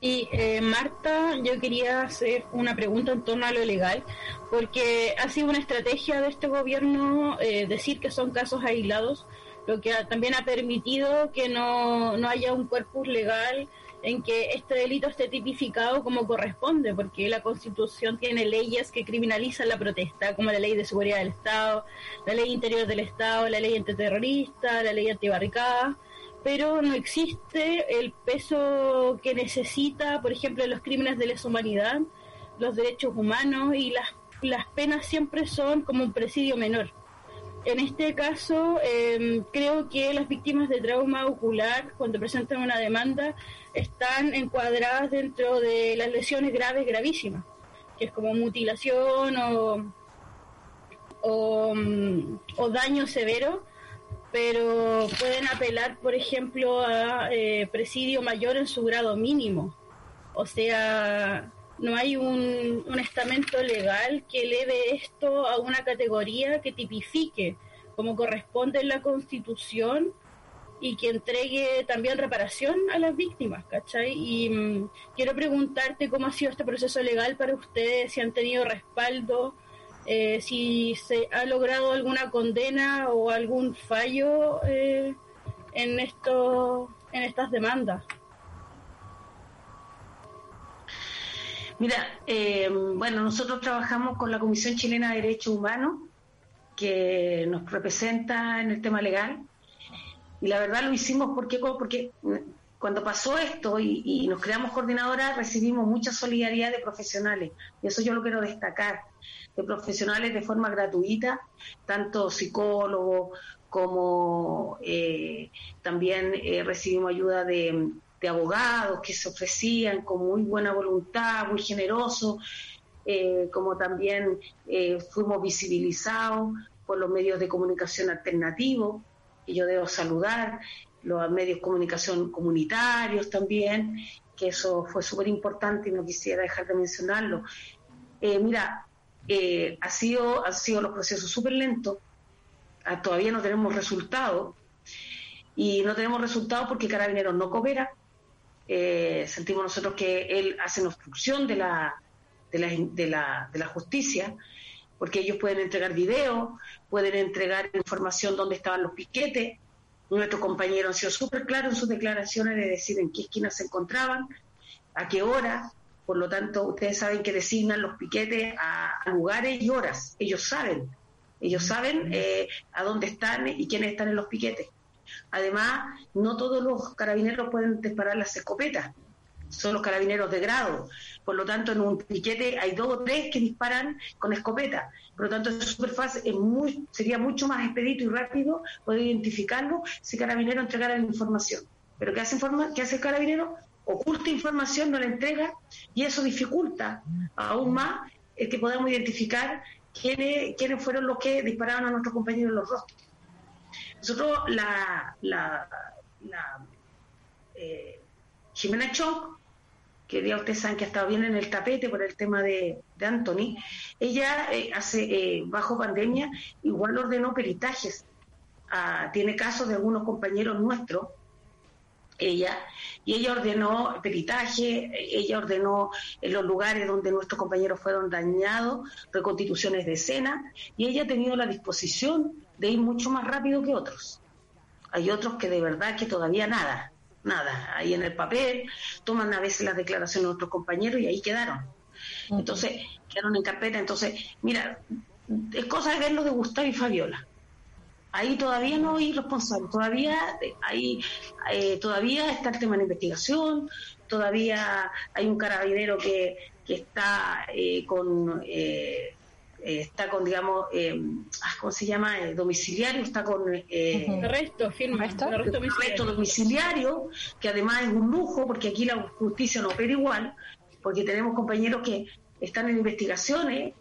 Y eh, Marta, yo quería hacer una pregunta en torno a lo legal, porque ha sido una estrategia de este gobierno eh, decir que son casos aislados, lo que también ha permitido que no, no haya un cuerpo legal en que este delito esté tipificado como corresponde, porque la Constitución tiene leyes que criminalizan la protesta, como la Ley de Seguridad del Estado, la Ley Interior del Estado, la Ley Antiterrorista, la Ley Antibarricada pero no existe el peso que necesita, por ejemplo, los crímenes de lesa humanidad, los derechos humanos y las, las penas siempre son como un presidio menor. En este caso, em, creo que las víctimas de trauma ocular, cuando presentan una demanda, están encuadradas dentro de las lesiones graves, gravísimas, que es como mutilación o, o, mm, o daño severo pero pueden apelar, por ejemplo, a eh, presidio mayor en su grado mínimo. O sea, no hay un, un, estamento legal que eleve esto a una categoría que tipifique como corresponde en la Constitución y que entregue también reparación a las víctimas, ¿cachai? Y mm, quiero preguntarte cómo ha sido este proceso legal para ustedes, si han tenido respaldo eh, si se ha logrado alguna condena o algún fallo eh, en esto, en estas demandas. Mira, eh, bueno, nosotros trabajamos con la Comisión Chilena de Derechos Humanos, que nos representa en el tema legal, y la verdad lo hicimos porque, porque cuando pasó esto y, y nos creamos coordinadoras, recibimos mucha solidaridad de profesionales, y eso yo lo quiero destacar de profesionales de forma gratuita, tanto psicólogos como eh, también eh, recibimos ayuda de, abogados que se ofrecían con muy buena voluntad, muy generosos, eh, como también fuimos visibilizados por los medios de comunicación alternativos, que yo debo saludar, los medios de comunicación comunitarios también, que eso fue súper importante y no quisiera dejar de mencionarlo. mira, eh, ha sido, han sido los procesos súper lentos, ah, todavía no tenemos resultados, y no tenemos resultados porque Carabineros no coopera, eh, sentimos nosotros que él hace una obstrucción de la, de la, de la justicia, porque ellos pueden entregar videos, pueden entregar información donde estaban los piquetes, nuestros compañeros han sido súper claros en sus declaraciones de decir en qué esquinas se encontraban, a qué hora, por lo tanto, ustedes saben que designan los piquetes a, lugares y horas. Ellos saben, ellos saben eh, a dónde están y quiénes están en los piquetes. Además, no todos los carabineros pueden disparar las escopetas, son los carabineros de grado. Por lo tanto, en un piquete hay dos o tres que disparan con escopeta. Por lo tanto, es súper fácil, es muy, sería mucho más expedito y rápido poder identificarlo si el carabinero entregara la información. Pero ¿qué hace, ¿qué hace el carabinero? oculta información, no la entrega, y eso dificulta aún más el que podamos identificar quiénes, quiénes fueron los que dispararon a nuestros compañeros en los rostros. Nosotros la, la, la, eh, Jimena Chong, que ya ustedes saben que ha estado bien en el tapete por el tema de, Anthony, ella eh, hace, eh, bajo pandemia, igual ordenó peritajes. Ah, tiene casos de algunos compañeros nuestros, ella, y ella ordenó peritaje, ella ordenó en los lugares donde nuestros compañeros fueron dañados, reconstituciones de escena, y ella ha tenido la disposición de ir mucho más rápido que otros. Hay otros que de verdad que todavía nada nada, ahí en el papel, toman a veces las declaraciones de nuestros compañeros y ahí quedaron. Entonces, quedaron en carpeta. Entonces, mira, es cosa de verlo de Gustavo y Fabiola. Ahí todavía no hay responsables, todavía hay, eh, todavía está el tema de investigación, todavía hay un carabinero que, que está eh, con eh, eh, está con, digamos, eh, ah, ¿cómo se llama? Eh, domiciliario, está con... Eh, Arresto, firma. Arresto domiciliario. que además es un lujo, porque aquí la justicia no opera igual, porque tenemos compañeros que están en investigaciones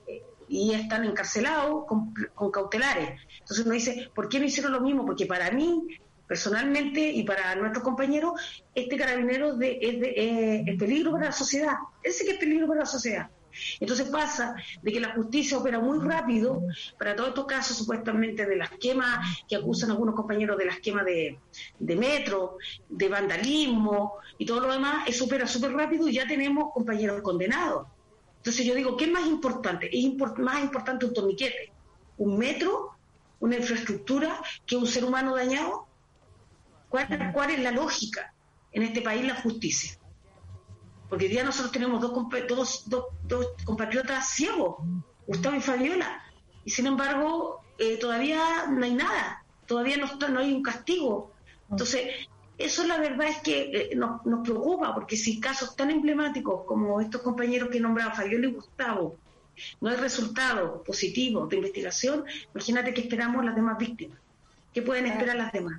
y están encarcelados con, cautelares. Entonces uno dice, ¿por qué no hicieron lo mismo? Porque para mí, personalmente, y para nuestros compañeros, este carabinero de, es, de, es peligro para la sociedad. Ese que es peligro para la sociedad. Entonces pasa de que la justicia opera muy rápido para todos estos casos supuestamente de las quemas que acusan algunos compañeros de las quemas de, metro, de vandalismo y todo lo demás, eso opera súper rápido y ya tenemos compañeros condenados. Entonces yo digo, ¿qué es más importante? ¿Es más importante un torniquete, un metro, una infraestructura que un ser humano dañado? ¿Cuál, cuál es la lógica en este país la justicia? Porque hoy día nosotros tenemos dos, dos, dos, compatriotas ciegos, Gustavo y Fabiola, y sin embargo eh, todavía no hay nada, todavía no, no hay un castigo. Entonces, eso la verdad es que eh, nos, nos, preocupa, porque si casos tan emblemáticos como estos compañeros que nombraba Fabiola y Gustavo, no hay resultados positivos de investigación, imagínate que esperamos las demás víctimas. ¿Qué pueden esperar las demás?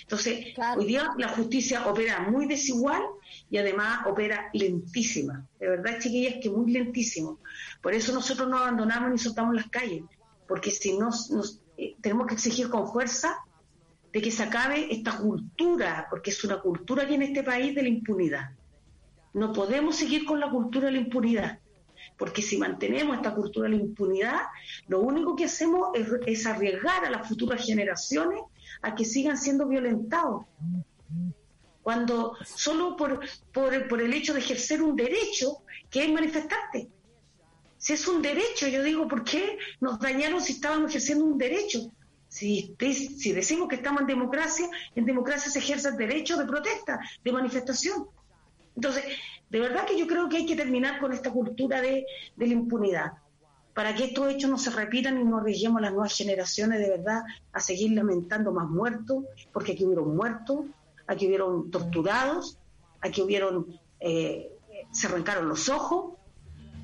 Entonces, hoy día la justicia opera muy desigual y además opera lentísima. De verdad, chiquillas, que muy lentísimo. Por eso nosotros no abandonamos ni soltamos las calles, porque si nos, eh, tenemos que exigir con fuerza de que se acabe esta cultura, porque es una cultura aquí en este país de la impunidad. No podemos seguir con la cultura de la impunidad, porque si mantenemos esta cultura de la impunidad, lo único que hacemos es arriesgar a las futuras generaciones a que sigan siendo violentados. Cuando solo por, por, por el hecho de ejercer un derecho, que es manifestarte. Si es un derecho, yo digo, ¿por qué nos dañaron si estábamos ejerciendo un derecho? Si, si decimos que estamos en democracia, en democracia se ejerce el derecho de protesta, de manifestación. Entonces, de verdad que yo creo que hay que terminar con esta cultura de, de la impunidad para que estos hechos no se repitan y no arriesguemos a las nuevas generaciones de verdad a seguir lamentando más muertos, porque aquí hubieron muertos, aquí hubieron torturados, aquí hubieron, eh, se arrancaron los ojos.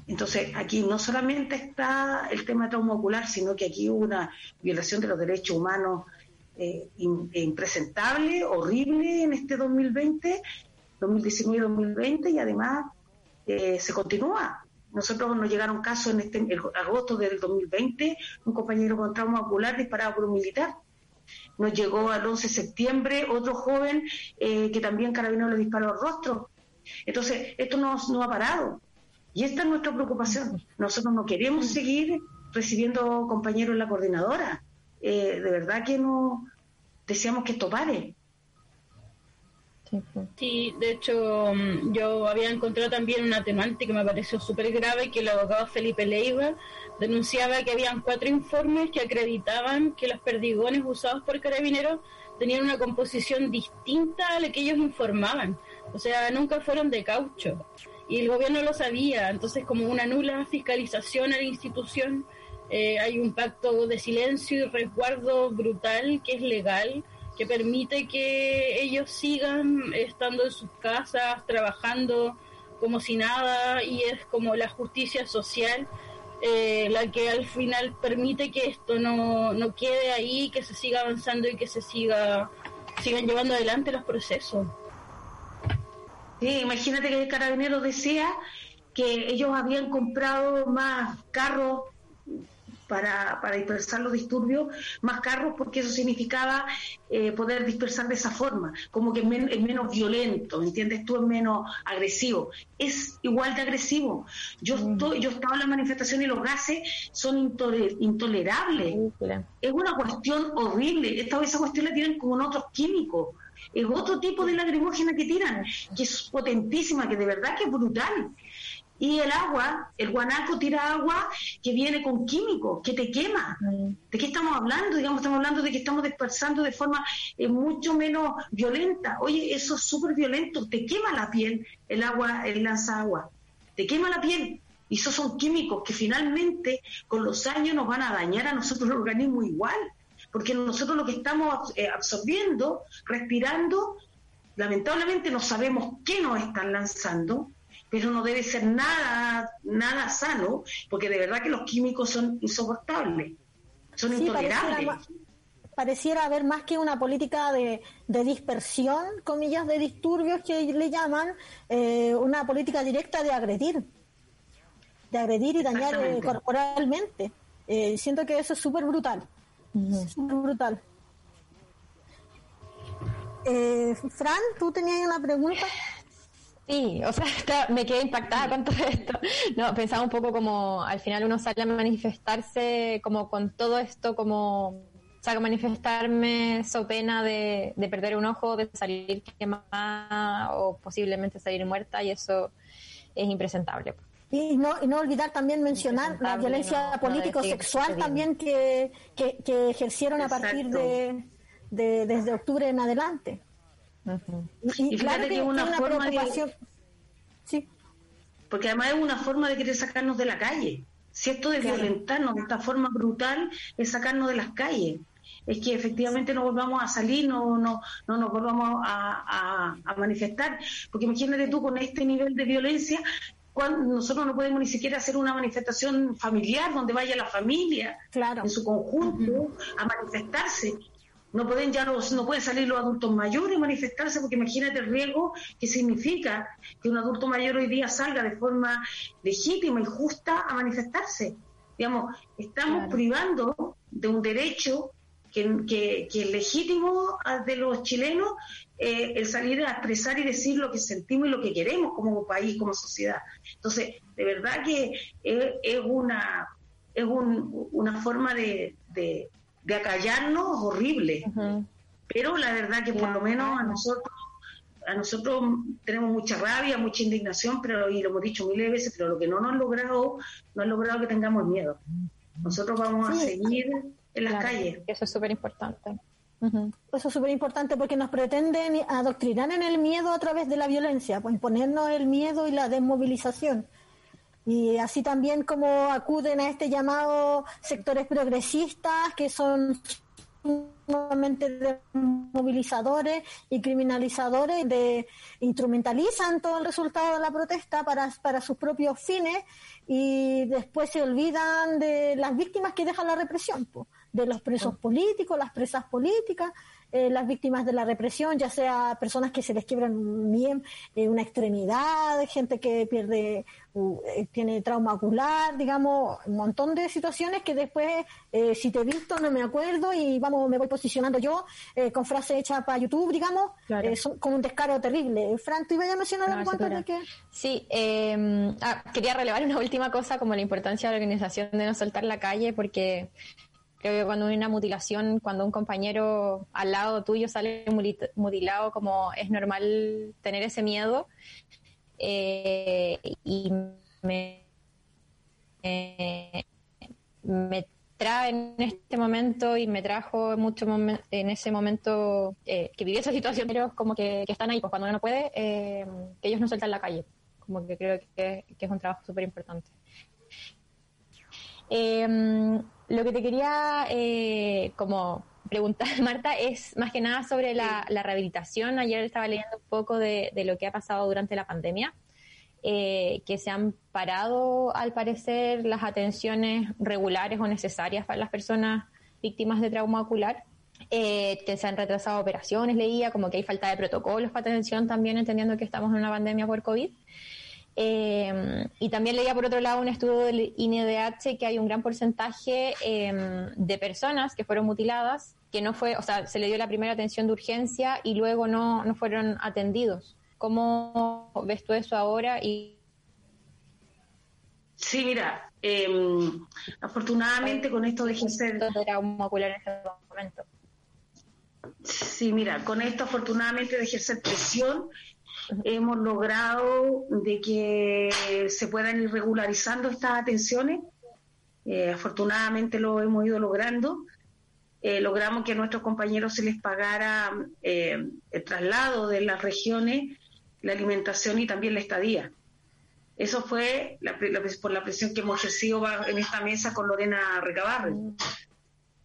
Entonces, aquí no solamente está el tema de trauma ocular, sino que aquí hubo una violación de los derechos humanos eh, impresentable, horrible en este 2020, 2019-2020, y además eh, se continúa. Nosotros nos llegaron casos en este agosto del 2020, un compañero con trauma ocular disparado por un militar. Nos llegó al 11 de septiembre otro joven eh, que también carabinó le disparó al rostro. Entonces, esto no, no ha parado. Y esta es nuestra preocupación. Nosotros no queremos seguir recibiendo compañeros en la coordinadora. Eh, de verdad que no deseamos que esto pare. Sí, de hecho, mm, yo había encontrado también un atenuante que me pareció súper grave, que el abogado Felipe Leiva denunciaba que habían cuatro informes que acreditaban que los perdigones usados por carabineros tenían una composición distinta a la que ellos informaban. O sea, nunca fueron de caucho. Y el gobierno lo sabía. Entonces, como una nula fiscalización a la institución, eh, hay un pacto de silencio y resguardo brutal que es legal que permite que ellos sigan estando en sus casas, trabajando como si nada, y es como la justicia social eh, la que al final permite que esto no, no quede ahí, que se siga avanzando y que se siga sigan llevando adelante los procesos. Sí, imagínate que el carabinero decía que ellos habían comprado más carros para, para dispersar los disturbios, más carros porque eso significaba eh, poder dispersar de esa forma, como que es, menos violento, ¿entiendes? Tú es menos agresivo. Es igual de agresivo. Yo, mm. estoy, yo estaba en la manifestación y los gases son intolerables. Es una cuestión horrible. Esta, esa cuestión la tienen con otros químicos. Es otro tipo de lacrimógena que tiran, que es potentísima, que de verdad que es brutal. Y el agua, el guanaco tira agua que viene con químicos, que te quema. Mm. ¿De qué estamos hablando? Digamos, estamos hablando de que estamos dispersando de forma eh, mucho menos violenta. Oye, eso es súper violento, te quema la piel el agua, el lanza agua. Te quema la piel. Y esos son químicos que finalmente con los años nos van a dañar a nosotros el organismo igual. Porque nosotros lo que estamos eh, absorbiendo, respirando, lamentablemente no sabemos qué nos están lanzando pero no debe ser nada, nada sano, porque de verdad que los químicos son insoportables, son intolerables. Pareciera, haber más que una política de, dispersión, comillas, de disturbios que le llaman, eh, una política directa de agredir, de agredir y dañar eh, corporalmente. Eh, siento que eso es súper brutal, súper brutal. Fran, tú tenías una pregunta. Sí, o sea, *laughs* me quedé impactada con todo esto. No, pensaba un poco como al final uno sale a manifestarse como con todo esto, como o manifestarme so pena de, perder un ojo, de salir quemada o posiblemente salir muerta y eso es impresentable. Y no, y no olvidar también mencionar la violencia político-sexual también que, que, ejercieron a partir de, de, desde octubre en adelante. Y, claro que, una, forma de... Sí. Porque además es una forma de querer sacarnos de la calle. Si esto de violentarnos de esta forma brutal es sacarnos de las calles. Es que efectivamente no volvamos a salir, no, no, no nos volvamos a, manifestar. Porque imagínate tú con este nivel de violencia, cuando nosotros no podemos ni siquiera hacer una manifestación familiar donde vaya la familia claro. en su conjunto a manifestarse no pueden ya los, no pueden salir los adultos mayores a manifestarse porque imagínate el riesgo que significa que un adulto mayor hoy día salga de forma legítima y justa a manifestarse. Digamos, estamos privando de un derecho que, que, es legítimo de los chilenos eh, el salir a expresar y decir lo que sentimos y lo que queremos como país, como sociedad. Entonces, de verdad que es, una es una forma de, de acallarnos horrible. Pero la verdad que por lo menos a nosotros a nosotros tenemos mucha rabia, mucha indignación, pero y lo hemos dicho miles de veces, pero lo que no nos ha logrado, no ha logrado que tengamos miedo. Nosotros vamos a seguir en las calles. Eso es súper importante. Eso es súper importante porque nos pretenden adoctrinar en el miedo a través de la violencia, pues imponernos el miedo y la desmovilización. Y así también como acuden a este llamado sectores progresistas que son sumamente movilizadores y criminalizadores, de instrumentalizan todo el resultado de la protesta para, para sus propios fines y después se olvidan de las víctimas que deja la represión, de los presos políticos, las presas políticas, eh, las víctimas de la represión, ya sea personas que se les quiebran bien eh, una extremidad, gente que pierde, eh, tiene trauma ocular, digamos, un montón de situaciones que después, si te he visto, no me acuerdo y vamos, me voy posicionando yo con frase hecha para YouTube, digamos, son con un descaro terrible. Fran, ¿tú ibas a mencionar algo antes de que...? Sí, em, ah, quería relevar una última cosa como la importancia de la organización de no soltar la calle, porque Creo que cuando hay una mutilación, cuando un compañero al lado tuyo sale mutilado, como es normal tener ese miedo. Eh, y me, me trae en este momento y me trajo mucho en ese momento eh, que viví esa situación, pero como que, están ahí, pues cuando uno no puede, eh, que ellos no sueltan la calle. Como que creo que, que es un trabajo súper importante. Eh, lo que te quería eh, como preguntar, *laughs* Marta, es más que nada sobre la, rehabilitación. Ayer estaba leyendo un poco de, lo que ha pasado durante la pandemia, eh, que se han parado, al parecer, las atenciones regulares o necesarias para las personas víctimas de trauma ocular. Eh, que se han retrasado operaciones, leía, como que hay falta de protocolos para atención también, entendiendo que estamos en una pandemia por COVID. Eh, y también leía por otro lado un estudio del INDH que hay un gran porcentaje eh, de personas que fueron mutiladas, que no fue, o sea, se le dio la primera atención de urgencia y luego no, no fueron atendidos. ¿Cómo ves tú eso ahora? Y... Sí, mira, em, afortunadamente con esto de ejercer... ocular en ese momento. Sí, mira, con esto afortunadamente de ejercer presión hemos logrado de que se puedan ir regularizando estas atenciones. Eh, afortunadamente lo hemos ido logrando. Eh, logramos que a nuestros compañeros se les pagara eh, el traslado de las regiones, la alimentación y también la estadía. Eso fue por la presión que hemos ejercido en esta mesa con Lorena Recabarre.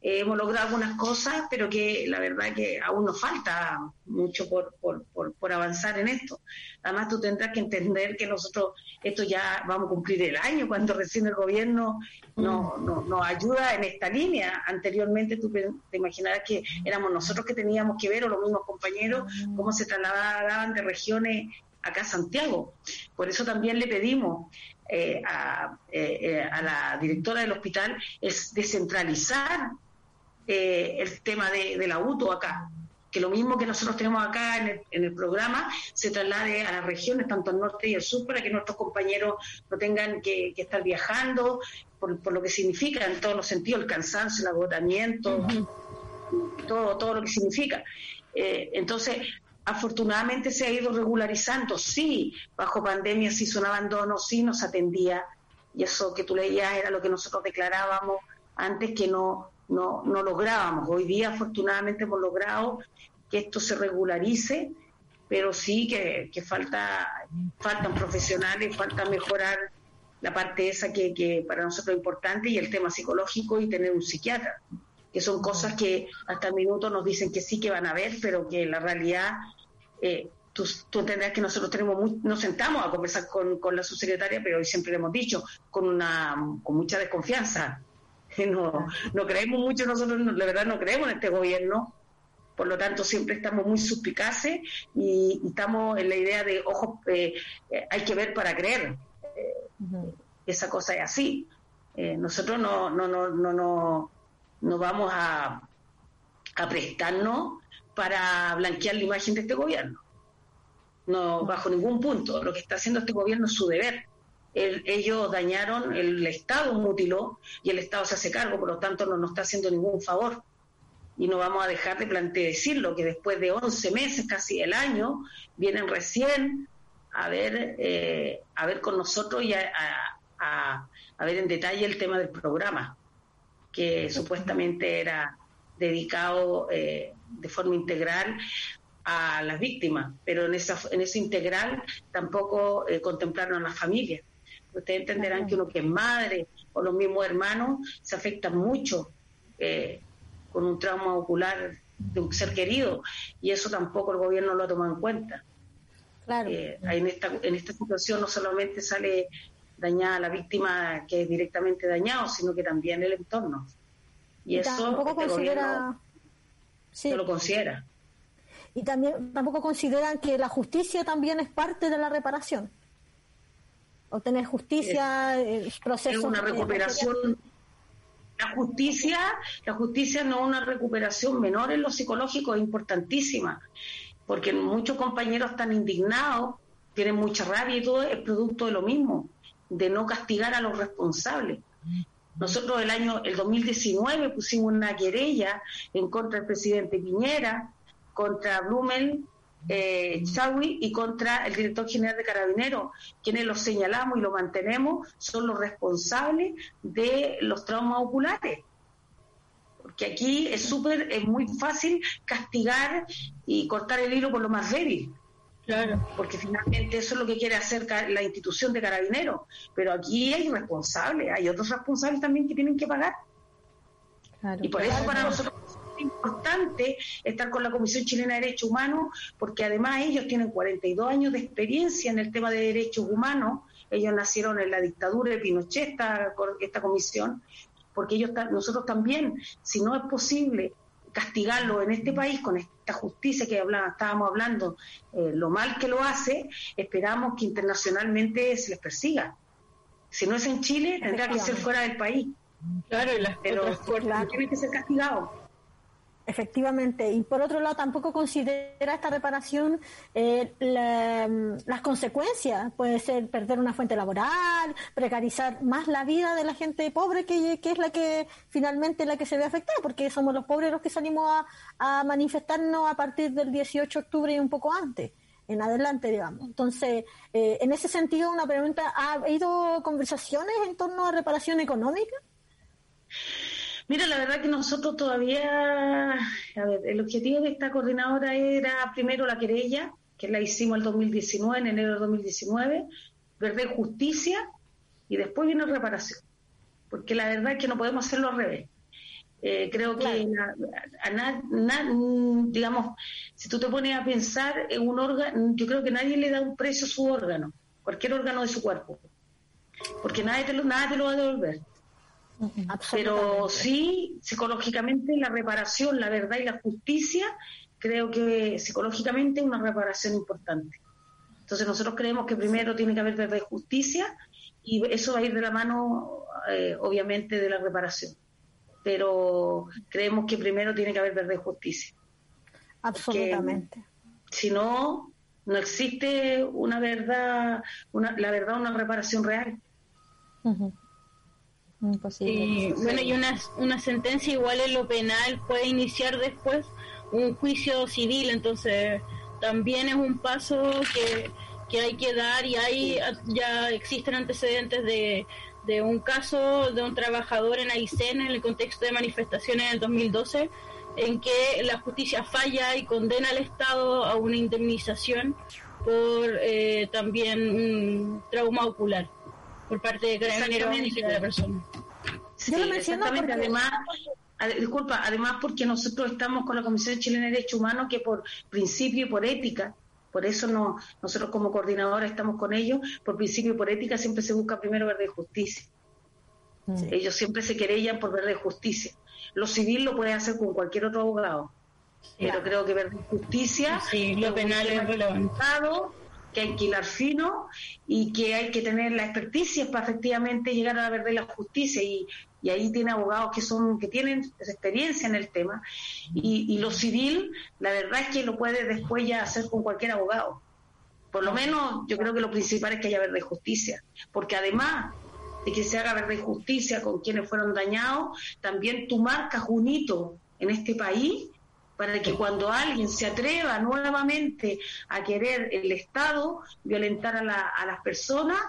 Eh, hemos logrado algunas cosas, pero que la verdad que aún nos falta mucho por, por, por, avanzar en esto. Además, tú tendrás que entender que nosotros, esto ya vamos a cumplir el año, cuando recién el gobierno nos no, no ayuda en esta línea. Anteriormente tú te imaginarás que éramos nosotros que teníamos que ver, o los mismos compañeros, cómo se trasladaban de regiones acá a Santiago. Por eso también le pedimos eh, a, eh, a, la directora del hospital es descentralizar eh, el tema de, la UTO acá. Que lo mismo que nosotros tenemos acá en el, programa se traslade a las regiones, tanto al norte y al sur, para que nuestros compañeros no tengan que, estar viajando, por, lo que significa en todos los sentidos, el cansancio, el agotamiento, todo, todo lo que significa. Eh, entonces, afortunadamente se ha ido regularizando, sí, bajo pandemia se hizo un abandono, sí nos atendía, y eso que tú leías era lo que nosotros declarábamos antes que no, no, no lográbamos. Hoy día afortunadamente hemos logrado que esto se regularice, pero sí que, falta, faltan profesionales, falta mejorar la parte esa que, que para nosotros es importante y el tema psicológico y tener un psiquiatra, que son cosas que hasta el minuto nos dicen que sí que van a ver, pero que la realidad eh, tú, tú, entenderás que nosotros tenemos nos sentamos a conversar con, con la subsecretaria, pero hoy siempre le hemos dicho, con, una, con mucha desconfianza *laughs* no, no creemos mucho, nosotros la verdad no creemos en este gobierno, por lo tanto siempre estamos muy suspicaces y, estamos en la idea de, ojo, eh, eh, hay que ver para creer. Eh, esa cosa es así. nosotros no, no, no, no, no, no vamos a, a prestarnos para blanquear la imagen de este gobierno. No, bajo ningún punto. Lo que está haciendo este gobierno es su deber ellos dañaron, el Estado mutiló y el Estado se hace cargo, por lo tanto no nos está haciendo ningún favor. Y no vamos a dejar de plantear decirlo, que después de 11 meses, casi el año, vienen recién a ver, eh, a ver con nosotros y a, ver en detalle el tema del programa, que supuestamente era dedicado eh, de forma integral a las víctimas, pero en esa en ese integral tampoco eh, contemplaron a las familias. Ustedes entenderán que uno que es madre o los mismos hermanos se afectan mucho eh, con un trauma ocular de un ser querido y eso tampoco el gobierno lo ha tomado en cuenta. Claro. Eh, en, esta, en esta situación no solamente sale dañada la víctima que es directamente dañado, sino que también el entorno. Y, eso tampoco este considera... no lo considera. Y también tampoco consideran que la justicia también es parte de la reparación obtener justicia, el proceso. Es una recuperación. La justicia, la justicia no es una recuperación menor en lo psicológico, es importantísima, porque muchos compañeros están indignados, tienen mucha rabia y todo es producto de lo mismo, de no castigar a los responsables. Nosotros el año, el 2019 pusimos una querella en contra del presidente Piñera, contra Blumel eh, y contra el director general de Carabineros, quienes lo señalamos y lo mantenemos, son los responsables de los traumas oculares. Porque aquí es súper, es muy fácil castigar y cortar el hilo por lo más débil. Claro. Porque finalmente eso es lo que quiere hacer la institución de carabineros. Pero aquí hay responsables, hay otros responsables también que tienen que pagar. y por eso para nosotros importante estar con la Comisión Chilena de Derechos Humanos, porque además ellos tienen 42 años de experiencia en el tema de derechos humanos. Ellos nacieron en la dictadura de Pinochet, esta, esta comisión, porque ellos nosotros también, si no es posible castigarlo en este país con esta justicia que estábamos hablando, eh, lo mal que lo hace, esperamos que internacionalmente se les persiga. Si no es en Chile, tendrá que ser fuera del país. Claro, y las pero tienen que ser castigados. Efectivamente, y por otro lado tampoco considera esta reparación eh, las consecuencias, puede ser perder una fuente laboral, precarizar más la vida de la gente pobre que, es la que finalmente la que se ve afectada, porque somos los pobres los que salimos a, manifestarnos a partir del 18 de octubre y un poco antes, en adelante, digamos. Entonces, eh, en ese sentido, una pregunta, ¿ha habido conversaciones en torno a reparación económica? Mira, la verdad que nosotros todavía, a ver, el objetivo de esta coordinadora era primero la querella, que la hicimos el 2019, en enero del 2019, verdad justicia, y después vino reparación. Porque la verdad es que no podemos hacerlo al revés. Eh, creo que, a, digamos, si tú te pones a pensar en un órgano, yo creo que nadie le da un precio a su órgano, cualquier órgano de su cuerpo, porque nadie te lo, nada te lo va a devolver. Pero sí, psicológicamente la reparación, la verdad y la justicia, creo que psicológicamente es una reparación importante. Entonces nosotros creemos que primero tiene que haber verdad y justicia y eso va a ir de la mano, eh, obviamente, de la reparación. Pero creemos que primero tiene que haber verdad y justicia. Absolutamente. si no, no existe una verdad, una, la verdad, una reparación real. Y, bueno, y una, una sentencia igual en lo penal puede iniciar después un juicio civil, entonces también es un paso que, que hay que dar y hay ya existen antecedentes de, de un caso de un trabajador en Aysén en el contexto de manifestaciones en el 2012 en que la justicia falla y condena al Estado a una indemnización por eh, también un trauma ocular por parte de carabineros la persona. Sí, exactamente. Además, disculpa, además porque nosotros estamos con la Comisión Chilena de Derechos Humanos que por principio y por ética, por eso no, nosotros como coordinadora estamos con ellos, por principio y por ética siempre se busca primero ver de justicia. Ellos siempre se querellan por ver de justicia. Lo civil lo puede hacer con cualquier otro abogado, pero creo que ver de justicia, sí, lo penal es relevante que hay que hilar fino y que hay que tener la experticia para efectivamente llegar a la verdad y la justicia. Y, ahí tiene abogados que son que tienen experiencia en el tema. Y, lo civil la verdad es que lo puede después ya hacer con cualquier abogado. Por lo menos yo creo que lo principal es que haya verdad y justicia. Porque además de que se haga verdad y justicia con quienes fueron dañados también tú marcas un hito en este país para que cuando alguien se atreva nuevamente a querer el Estado violentar a, las personas,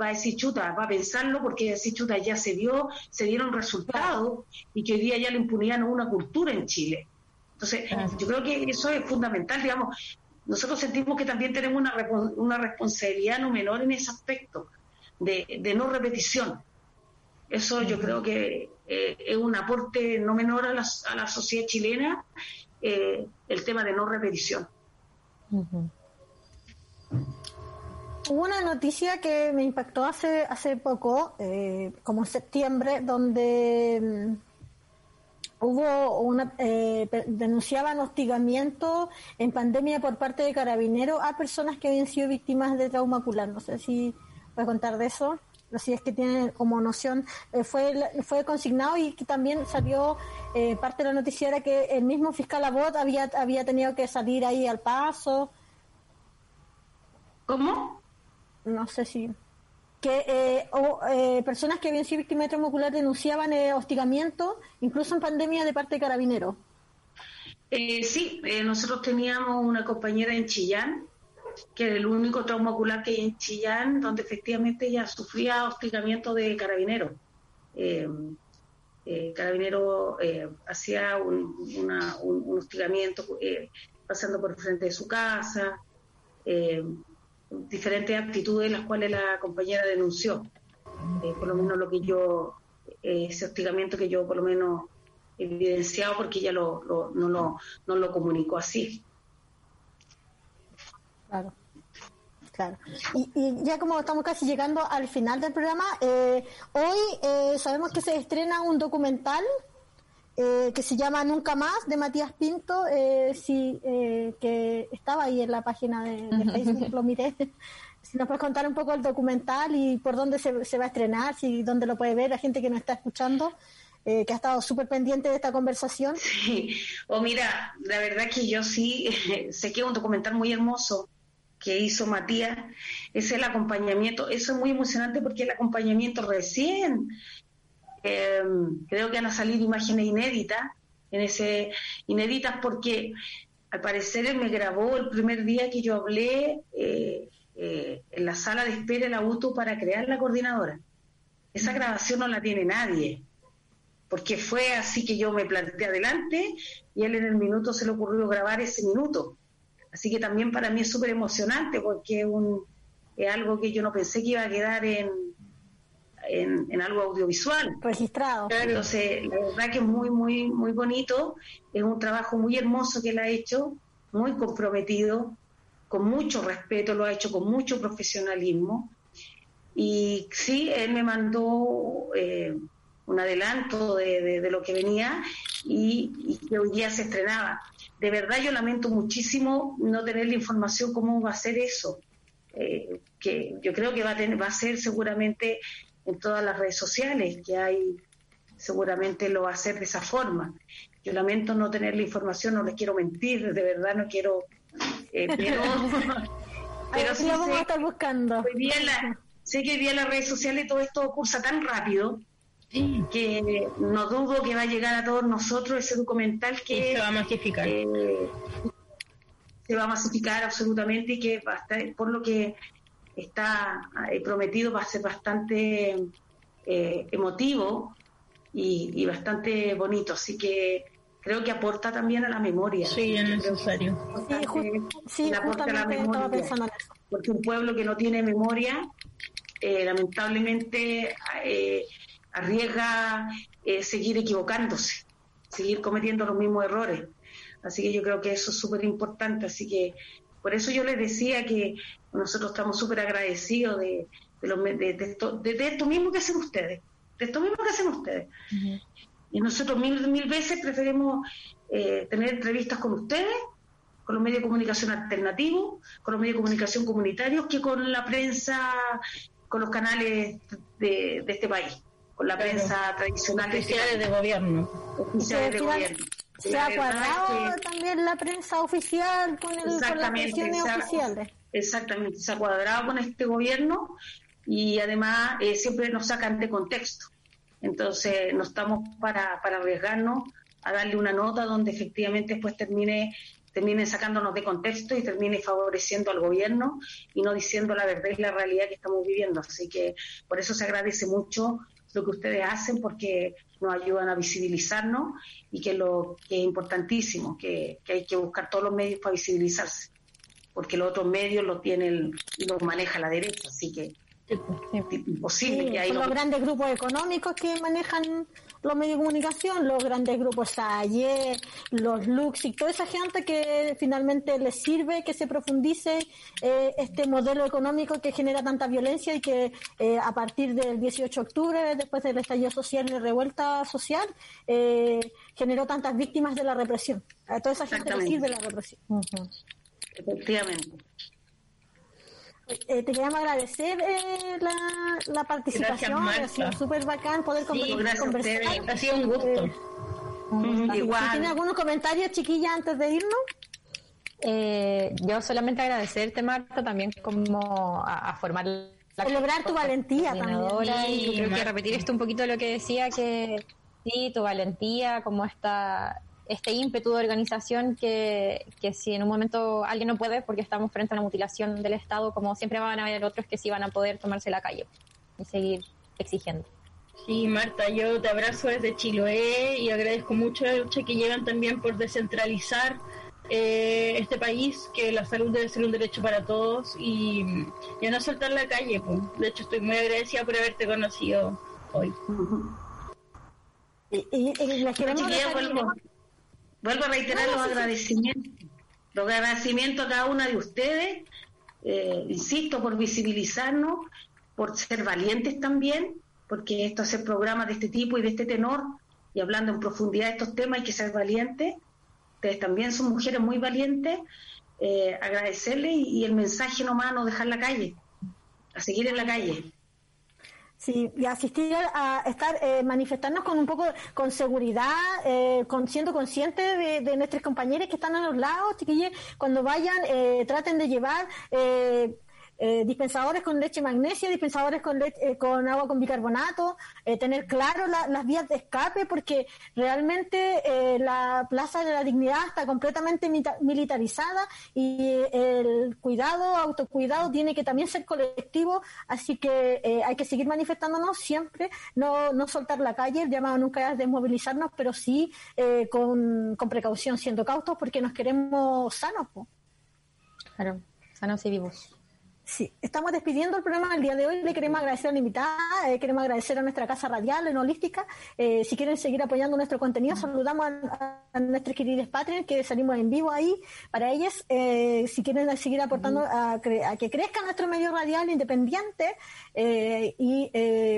va a decir chuta, va a pensarlo porque va a decir chuta, ya se dio, se dieron resultados y que hoy día ya la impunidad no es una cultura en Chile. Entonces, yo creo que eso es fundamental, digamos, nosotros sentimos que también tenemos una, una responsabilidad no menor en ese aspecto, de, no repetición. Eso yo creo que eh, es un aporte no menor a la, a la sociedad chilena eh, el tema de no repetición. Hubo una noticia que me impactó hace, hace poco, eh, como en septiembre, donde mm, hubo una eh, denunciaban hostigamiento en pandemia por parte de carabineros a personas que habían sido víctimas de trauma ocular. No sé si puedes contar de eso así es que tiene como noción, eh, fue, fue consignado y que también salió eh, parte de la noticia era que el mismo fiscal Abot había, había tenido que salir ahí al paso. ¿Cómo? No sé si. Que eh, personas que habían sido víctimas de trauma ocular denunciaban hostigamiento, incluso en pandemia, de parte de carabineros. sí, nosotros teníamos una compañera en Chillán que es el único trauma ocular que hay en Chillán, donde efectivamente ella sufría hostigamiento de carabinero. Eh, eh, carabinero eh, hacía un, hostigamiento pasando por frente de su casa, diferentes actitudes las cuales la compañera denunció. por lo menos lo que yo, ese hostigamiento que yo por lo menos evidenciado porque ella no, lo, no lo comunicó así. Claro. Claro. Y, ya como estamos casi llegando al final del programa, eh, hoy eh, sabemos que se estrena un documental eh, que se llama Nunca Más, de Matías Pinto, eh, sí, eh, que estaba ahí en la página de, Facebook, lo miré. si nos puedes contar un poco el documental y por dónde se, va a estrenar, si dónde lo puede ver la gente que nos está escuchando. que ha estado súper pendiente de esta conversación. Sí, o mira, la verdad que yo sí *laughs* sé que es un documental muy hermoso que hizo Matías, es el acompañamiento, eso es muy emocionante porque el acompañamiento recién eh, creo que van a salir imágenes inéditas, en ese inéditas porque al parecer él me grabó el primer día que yo hablé eh, eh, en la sala de espera de la UTU para crear la coordinadora. Esa grabación no la tiene nadie, porque fue así que yo me planteé adelante y él en el minuto se le ocurrió grabar ese minuto. Así que también para mí es súper emocionante porque un, es algo que yo no pensé que iba a quedar en, en, algo audiovisual. Registrado. Entonces, la verdad que es muy, muy, muy bonito. Es un trabajo muy hermoso que él ha hecho, muy comprometido, con mucho respeto, lo ha hecho con mucho profesionalismo. Y sí, él me mandó eh, un adelanto de, lo que venía y, que hoy día se estrenaba. De verdad yo lamento muchísimo no tener la información cómo va a ser eso. Eh, que yo creo que va a, tener, va a ser seguramente en todas las redes sociales, que hay, seguramente lo va a hacer de esa forma. Yo lamento no tener la información, no les quiero mentir, de verdad no quiero, eh, *laughs* pero, pero sí vamos a estar buscando. sé que hoy día las redes sociales todo esto cursa tan rápido que no dudo que va a llegar a todos nosotros ese documental que se va a masificar. Eh, se va a masificar absolutamente y que va a estar, por lo que está eh, prometido va a ser bastante eh, emotivo y, bastante bonito, así que creo que aporta también a la memoria. Sí, es necesario. Sí, la memoria, porque un pueblo que no tiene memoria, eh, lamentablemente arriesga seguir equivocándose, seguir cometiendo los mismos errores. Así que yo creo que eso es súper importante. Así que por eso yo les decía que nosotros estamos súper agradecidos de, de, esto, de, esto, mismo que hacen ustedes, de esto mismo que hacen ustedes. Y nosotros mil, mil veces preferimos eh, tener entrevistas con ustedes, con los medios de comunicación alternativos, con los medios de comunicación comunitarios, que con la prensa, con los canales de, este país, con la prensa tradicional. Este oficiales de, gobierno. Oficiales de gobierno. Se ha cuadrado también la prensa oficial con, el, con las presiones oficiales. Exactamente, se ha cuadrado con este gobierno y además eh, siempre nos sacan de contexto. Entonces no estamos para, para arriesgarnos a darle una nota donde efectivamente después termine termine sacándonos de contexto y termine favoreciendo al gobierno y no diciendo la verdad y la realidad que estamos viviendo. Así que por eso se agradece mucho lo que ustedes hacen porque nos ayudan a visibilizarnos y que lo que es importantísimo, que, que hay que buscar todos los medios para visibilizarse porque los otros medios lo tienen y los maneja la derecha, así que imposible que hay los grandes grupos económicos que manejan los medios de comunicación, los grandes grupos AYE, los Lux y toda esa gente que finalmente les sirve que se profundice eh, este modelo económico que genera tanta violencia y que eh, a partir del 18 de octubre, después del estallido social y revuelta social, eh, generó tantas víctimas de la represión. A toda esa gente le sirve la represión efectivamente. Eh, te queremos agradecer eh, la, la, participación, ha sido súper bacán poder conversar. Ha sido un gusto. Eh, Igual. ¿Tiene algunos comentarios, chiquilla, antes de irnos? Eh, yo solamente agradecerte, Marta, también como a, formar la lograr tu valentía también. Y creo que repetir esto un poquito lo que decía, que sí, tu valentía, como esta este ímpetu de organización que, que, si en un momento alguien no puede porque estamos frente a una mutilación del Estado, como siempre van a haber otros que sí van a poder tomarse la calle y seguir exigiendo. Sí, Marta, yo te abrazo desde Chiloé y agradezco mucho la lucha que llevan también por descentralizar eh, este país, que la salud debe ser un derecho para todos y ya no soltar la calle. Pues. De hecho, estoy muy agradecida por haberte conocido hoy. Y, y, y Vuelvo a reiterar los agradecimientos, los agradecimientos a cada una de ustedes, eh, insisto, por visibilizarnos, por ser valientes también, porque esto hacer programas de este tipo y de este tenor y hablando en profundidad de estos temas hay que ser valientes. Ustedes también son mujeres muy valientes. Eh, agradecerle y, el mensaje nomás no dejar la calle, a seguir en la calle. Sí, y asistir a estar, eh, manifestarnos con un poco, con seguridad, eh, con, siendo conscientes de, de nuestros compañeros que están a los lados, chiquillos, cuando vayan, eh, traten de llevar eh, eh, dispensadores con leche magnesia, dispensadores con, eh, con agua con bicarbonato, eh, tener claro las vías de escape, porque realmente la Plaza de la Dignidad está completamente militarizada y el cuidado, autocuidado tiene que también ser colectivo, así que hay que seguir manifestándonos siempre, no, no soltar la calle, el llamado nunca es desmovilizarnos, pero sí con, con, precaución, siendo cautos, porque nos queremos sanos. Claro, sanos y vivos. Sí, estamos despidiendo el programa el día de hoy. Le queremos agradecer a la invitada, eh, queremos agradecer a nuestra casa radial en Holística. Eh, si quieren seguir apoyando nuestro contenido, saludamos a, nuestros queridos Patreon que salimos en vivo ahí para ellas. Eh, si quieren seguir aportando a, que crezca nuestro medio radial independiente y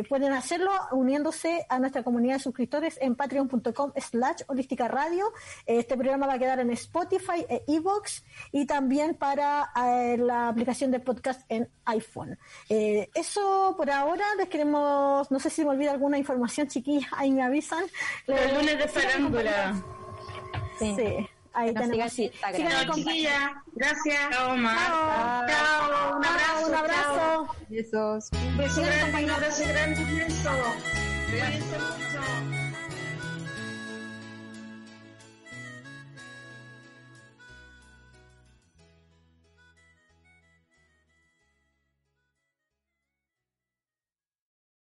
pueden hacerlo uniéndose a nuestra comunidad de suscriptores en patreon.com slash holística radio. Este programa va a quedar en Spotify e Evox y también para la aplicación de podcast en iPhone. Eh, eso por ahora les queremos, no sé si me olvida alguna información chiquilla, ahí me avisan. El lunes de farándula. Sí. sí. Ahí tenemos. Sí. chiquilla. Gracias. Chao, Chao. Chao. Un abrazo. Un abrazo. Besos. Un beso grande. Un abrazo grande. Un beso.